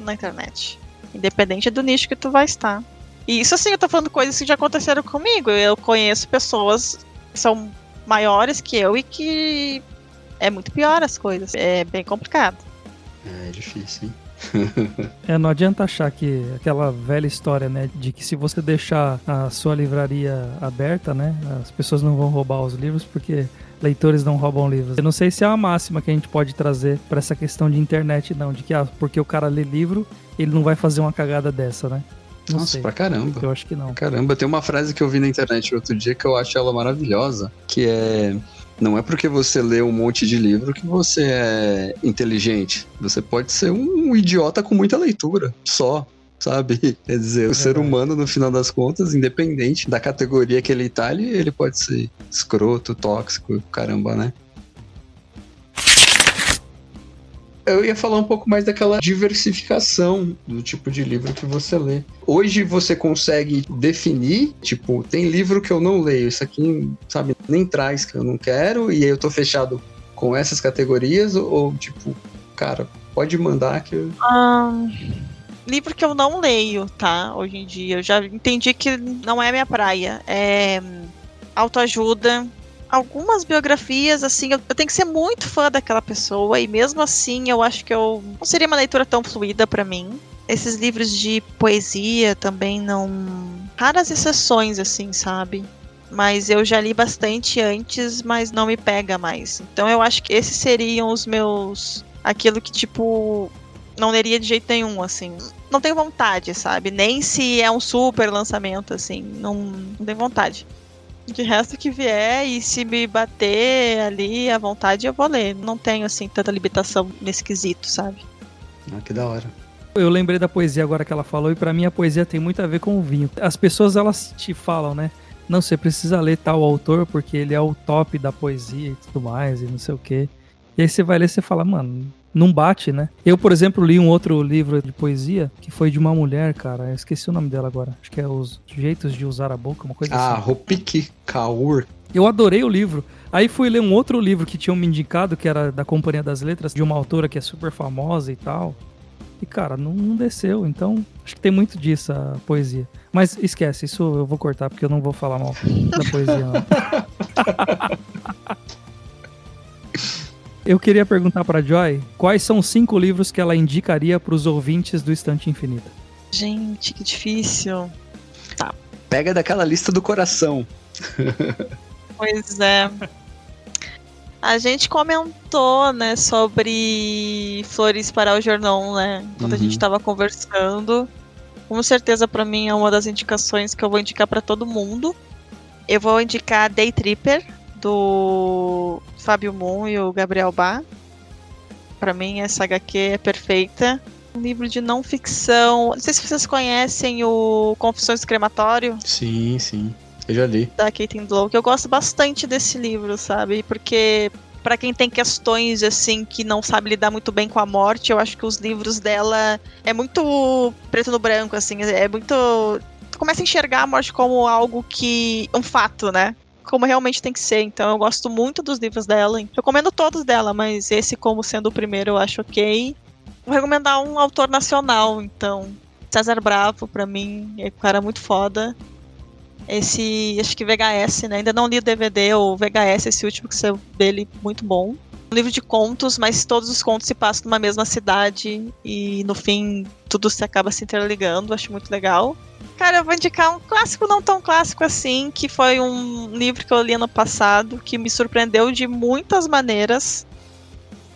na internet, independente do nicho que tu vai estar. E isso assim, eu tô falando coisas que já aconteceram comigo. Eu conheço pessoas que são maiores que eu e que é muito pior as coisas. É bem complicado. É, é difícil, hein? [LAUGHS] é, não adianta achar que aquela velha história, né, de que se você deixar a sua livraria aberta, né, as pessoas não vão roubar os livros porque leitores não roubam livros. Eu não sei se é uma máxima que a gente pode trazer para essa questão de internet, não, de que ah, porque o cara lê livro, ele não vai fazer uma cagada dessa, né? Não Nossa, sei. pra caramba. Eu acho que não. Caramba, tem uma frase que eu vi na internet outro dia que eu acho ela maravilhosa, que é não é porque você lê um monte de livro que você é inteligente. Você pode ser um idiota com muita leitura, só. Sabe? Quer dizer, o é ser humano, no final das contas, independente da categoria que ele tá, ele, ele pode ser escroto, tóxico, caramba, né? Eu ia falar um pouco mais daquela diversificação do tipo de livro que você lê. Hoje você consegue definir, tipo, tem livro que eu não leio, isso aqui, sabe, nem traz que eu não quero, e eu tô fechado com essas categorias, ou, ou tipo, cara, pode mandar que eu. Ah, livro que eu não leio, tá? Hoje em dia. Eu já entendi que não é minha praia. É autoajuda, algumas biografias, assim, eu, eu, tenho que ser muito fã daquela pessoa, e mesmo assim eu acho que eu não seria uma leitura tão fluida para mim. Esses livros de poesia também não. Raras exceções, assim, sabe? Mas eu já li bastante antes, mas não me pega mais. Então eu acho que esses seriam os meus. Aquilo que, tipo, não leria de jeito nenhum, assim. Não tenho vontade, sabe? Nem se é um super lançamento, assim. Não, não tenho vontade. De resto que vier e se me bater ali à vontade, eu vou ler. Não tenho, assim, tanta limitação nesse quesito, sabe? Ah, que da hora. Eu lembrei da poesia agora que ela falou, e para mim a poesia tem muito a ver com o vinho. As pessoas, elas te falam, né? Não, você precisa ler tal autor porque ele é o top da poesia e tudo mais, e não sei o quê. E aí você vai ler e você fala, mano, não bate, né? Eu, por exemplo, li um outro livro de poesia que foi de uma mulher, cara. Eu esqueci o nome dela agora. Acho que é Os Jeitos de Usar a Boca, uma coisa ah, assim. Ah, Rupik Kaur. Eu adorei o livro. Aí fui ler um outro livro que tinham me indicado, que era da Companhia das Letras, de uma autora que é super famosa e tal. E, cara, não, não desceu. Então, acho que tem muito disso a poesia. Mas esquece, isso eu vou cortar, porque eu não vou falar mal da poesia, não. [LAUGHS] Eu queria perguntar para Joy quais são os cinco livros que ela indicaria para os ouvintes do Estante Infinita. Gente, que difícil. Tá. Pega daquela lista do coração. [LAUGHS] Pois é. A gente comentou, né, sobre Flores para o Jornal, né? Quando uhum. a gente estava uhum. conversando. Com certeza, para mim, é uma das indicações que eu vou indicar para todo mundo. Eu vou indicar Day Tripper, do Fábio Moon e o Gabriel Bá. Para mim, essa HQ é perfeita. Um livro de não ficção. Não sei se vocês conhecem o Confissões do Crematório. Sim, sim. Eu já li. Da Kate Blow, que eu gosto bastante desse livro, sabe? Porque para quem tem questões assim que não sabe lidar muito bem com a morte, eu acho que os livros dela é muito preto no branco assim, é muito tu começa a enxergar a morte como algo que um fato, né? Como realmente tem que ser. Então eu gosto muito dos livros dela. Recomendo todos dela, mas esse como sendo o primeiro eu acho ok. Vou recomendar um autor nacional, então. César Bravo, para mim, é um cara muito foda. Esse, acho que VHS, né? Ainda não li o DVD ou VHS, esse último que saiu dele, muito bom. Um livro de contos, mas todos os contos se passam numa mesma cidade e no fim tudo se acaba se interligando, acho muito legal. Cara, eu vou indicar um clássico não tão clássico assim, que foi um livro que eu li ano passado, que me surpreendeu de muitas maneiras,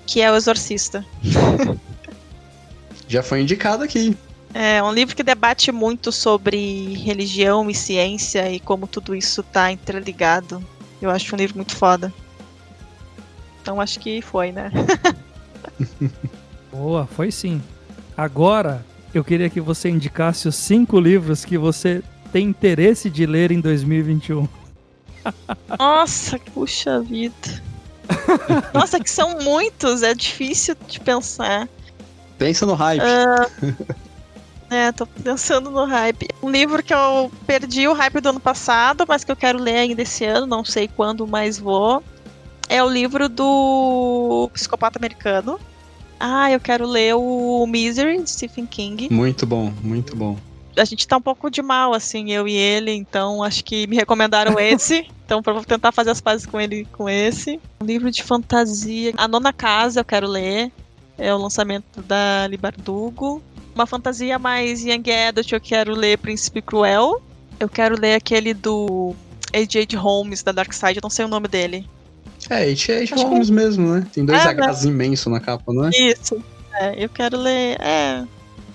que é O Exorcista. [LAUGHS] Já foi indicado aqui. É um livro que debate muito sobre religião e ciência e como tudo isso tá interligado. Eu acho um livro muito foda. Então acho que foi, né? [LAUGHS] Boa, foi sim. Agora, eu queria que você indicasse os cinco livros que você tem interesse de ler em 2021. Nossa, [LAUGHS] puxa vida. Nossa, que são muitos, é difícil de pensar. Pensa no hype. Uh, é, tô pensando no hype. Um livro que eu perdi o hype do ano passado, mas que eu quero ler ainda esse ano, não sei quando mais vou. É o livro do Psicopata Americano. Ah, eu quero ler o Misery, de Stephen King. Muito bom, muito bom. A gente tá um pouco de mal, assim, eu e ele, então acho que me recomendaram esse. [LAUGHS] então vou tentar fazer as pazes com ele com esse. Um livro de fantasia. A Nona Casa eu quero ler. É o lançamento da Libardugo. Uma fantasia mais young adult, eu quero ler Príncipe Cruel. Eu quero ler aquele do H.H. Holmes, da Dark Side, eu não sei o nome dele. É, H.H. Holmes que... mesmo, né? Tem dois é, Hs né? imensos na capa, não é? Isso. É, eu quero ler. É.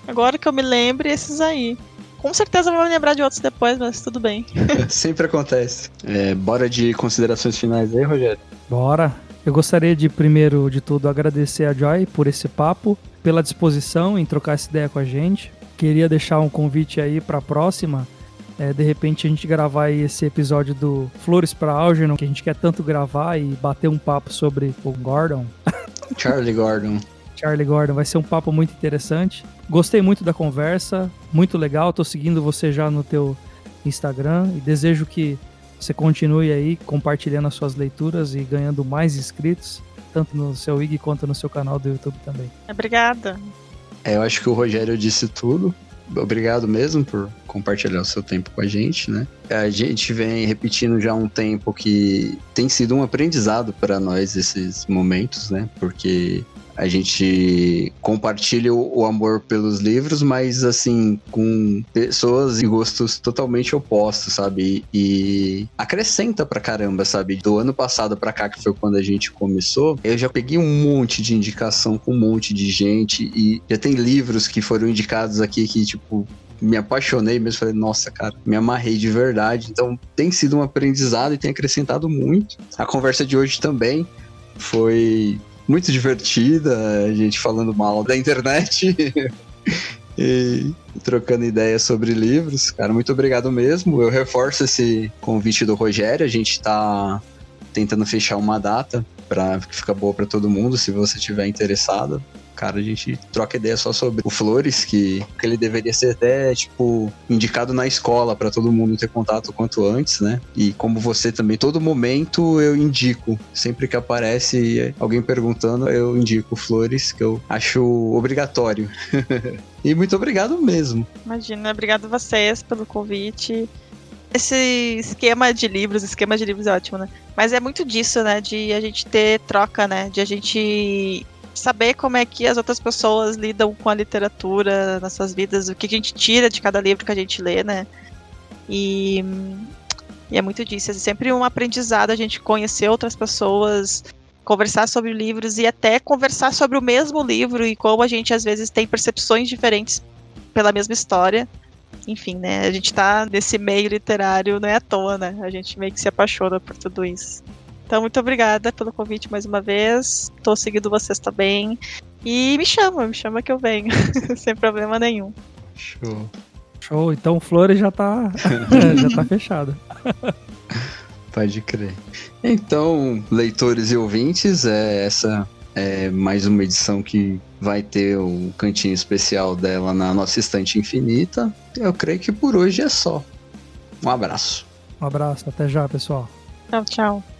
Agora que eu me lembre, esses aí. Com certeza vou lembrar de outros depois, mas tudo bem. [LAUGHS] Sempre acontece. É, bora de considerações finais aí, Rogério? Bora. Eu gostaria de, primeiro de tudo, agradecer a Joy por esse papo, pela disposição em trocar essa ideia com a gente. Queria deixar um convite aí para a próxima. É, de repente a gente gravar esse episódio do Flores para Algernon, que a gente quer tanto gravar e bater um papo sobre o Gordon. [LAUGHS] Charlie Gordon. Charlie Gordon. Vai ser um papo muito interessante. Gostei muito da conversa, muito legal. Tô seguindo você já no teu Instagram e desejo que você continue aí compartilhando as suas leituras e ganhando mais inscritos, tanto no seu IG quanto no seu canal do YouTube também. Obrigada. É, eu acho que o Rogério disse tudo. Obrigado mesmo por compartilhar o seu tempo com a gente, né? A gente vem repetindo já um tempo que tem sido um aprendizado para nós esses momentos, né? Porque a gente compartilha o, amor pelos livros, mas assim, com pessoas e gostos totalmente opostos, sabe? E, acrescenta pra caramba, sabe? Do ano passado pra cá, que foi quando a gente começou, eu já peguei um monte de indicação com um monte de gente e já tem livros que foram indicados aqui que, tipo, me apaixonei mesmo, falei, nossa, cara, me amarrei de verdade. Então tem sido um aprendizado e tem acrescentado muito. A conversa de hoje também foi muito divertida, a gente falando mal da internet [LAUGHS] e trocando ideias sobre livros. Cara, muito obrigado mesmo. Eu reforço esse convite do Rogério. A gente está tentando fechar uma data para que fica boa para todo mundo, se você tiver interessado cara, a gente troca ideia só sobre o Flores, que, ele deveria ser até, tipo, indicado na escola para todo mundo ter contato quanto antes, né? E como você também, todo momento eu indico. Sempre que aparece alguém perguntando, eu indico Flores, que eu acho obrigatório. [LAUGHS] e muito obrigado mesmo. Imagina, obrigado vocês pelo convite esse esquema de livros, esquema de livros é ótimo, né? Mas é muito disso, né? De a gente ter troca, né? De a gente saber como é que as outras pessoas lidam com a literatura nas suas vidas, o que a gente tira de cada livro que a gente lê, né? E, e é muito disso. É sempre um aprendizado a gente conhecer outras pessoas, conversar sobre livros e até conversar sobre o mesmo livro e como a gente às vezes tem percepções diferentes pela mesma história. Enfim, né? A gente tá nesse meio literário não é à toa, né? A gente meio que se apaixona por tudo isso. Então, muito obrigada pelo convite mais uma vez. Tô seguindo vocês também. E me chama, me chama que eu venho. [LAUGHS] Sem problema nenhum. Show. Show. Então, Flores já tá, [LAUGHS] já tá fechado. [LAUGHS] Pode crer. Então, leitores e ouvintes, é essa é mais uma edição que vai ter um cantinho especial dela na nossa estante infinita. Eu creio que por hoje é só. Um abraço. Um abraço, até já, pessoal. Tchau, tchau.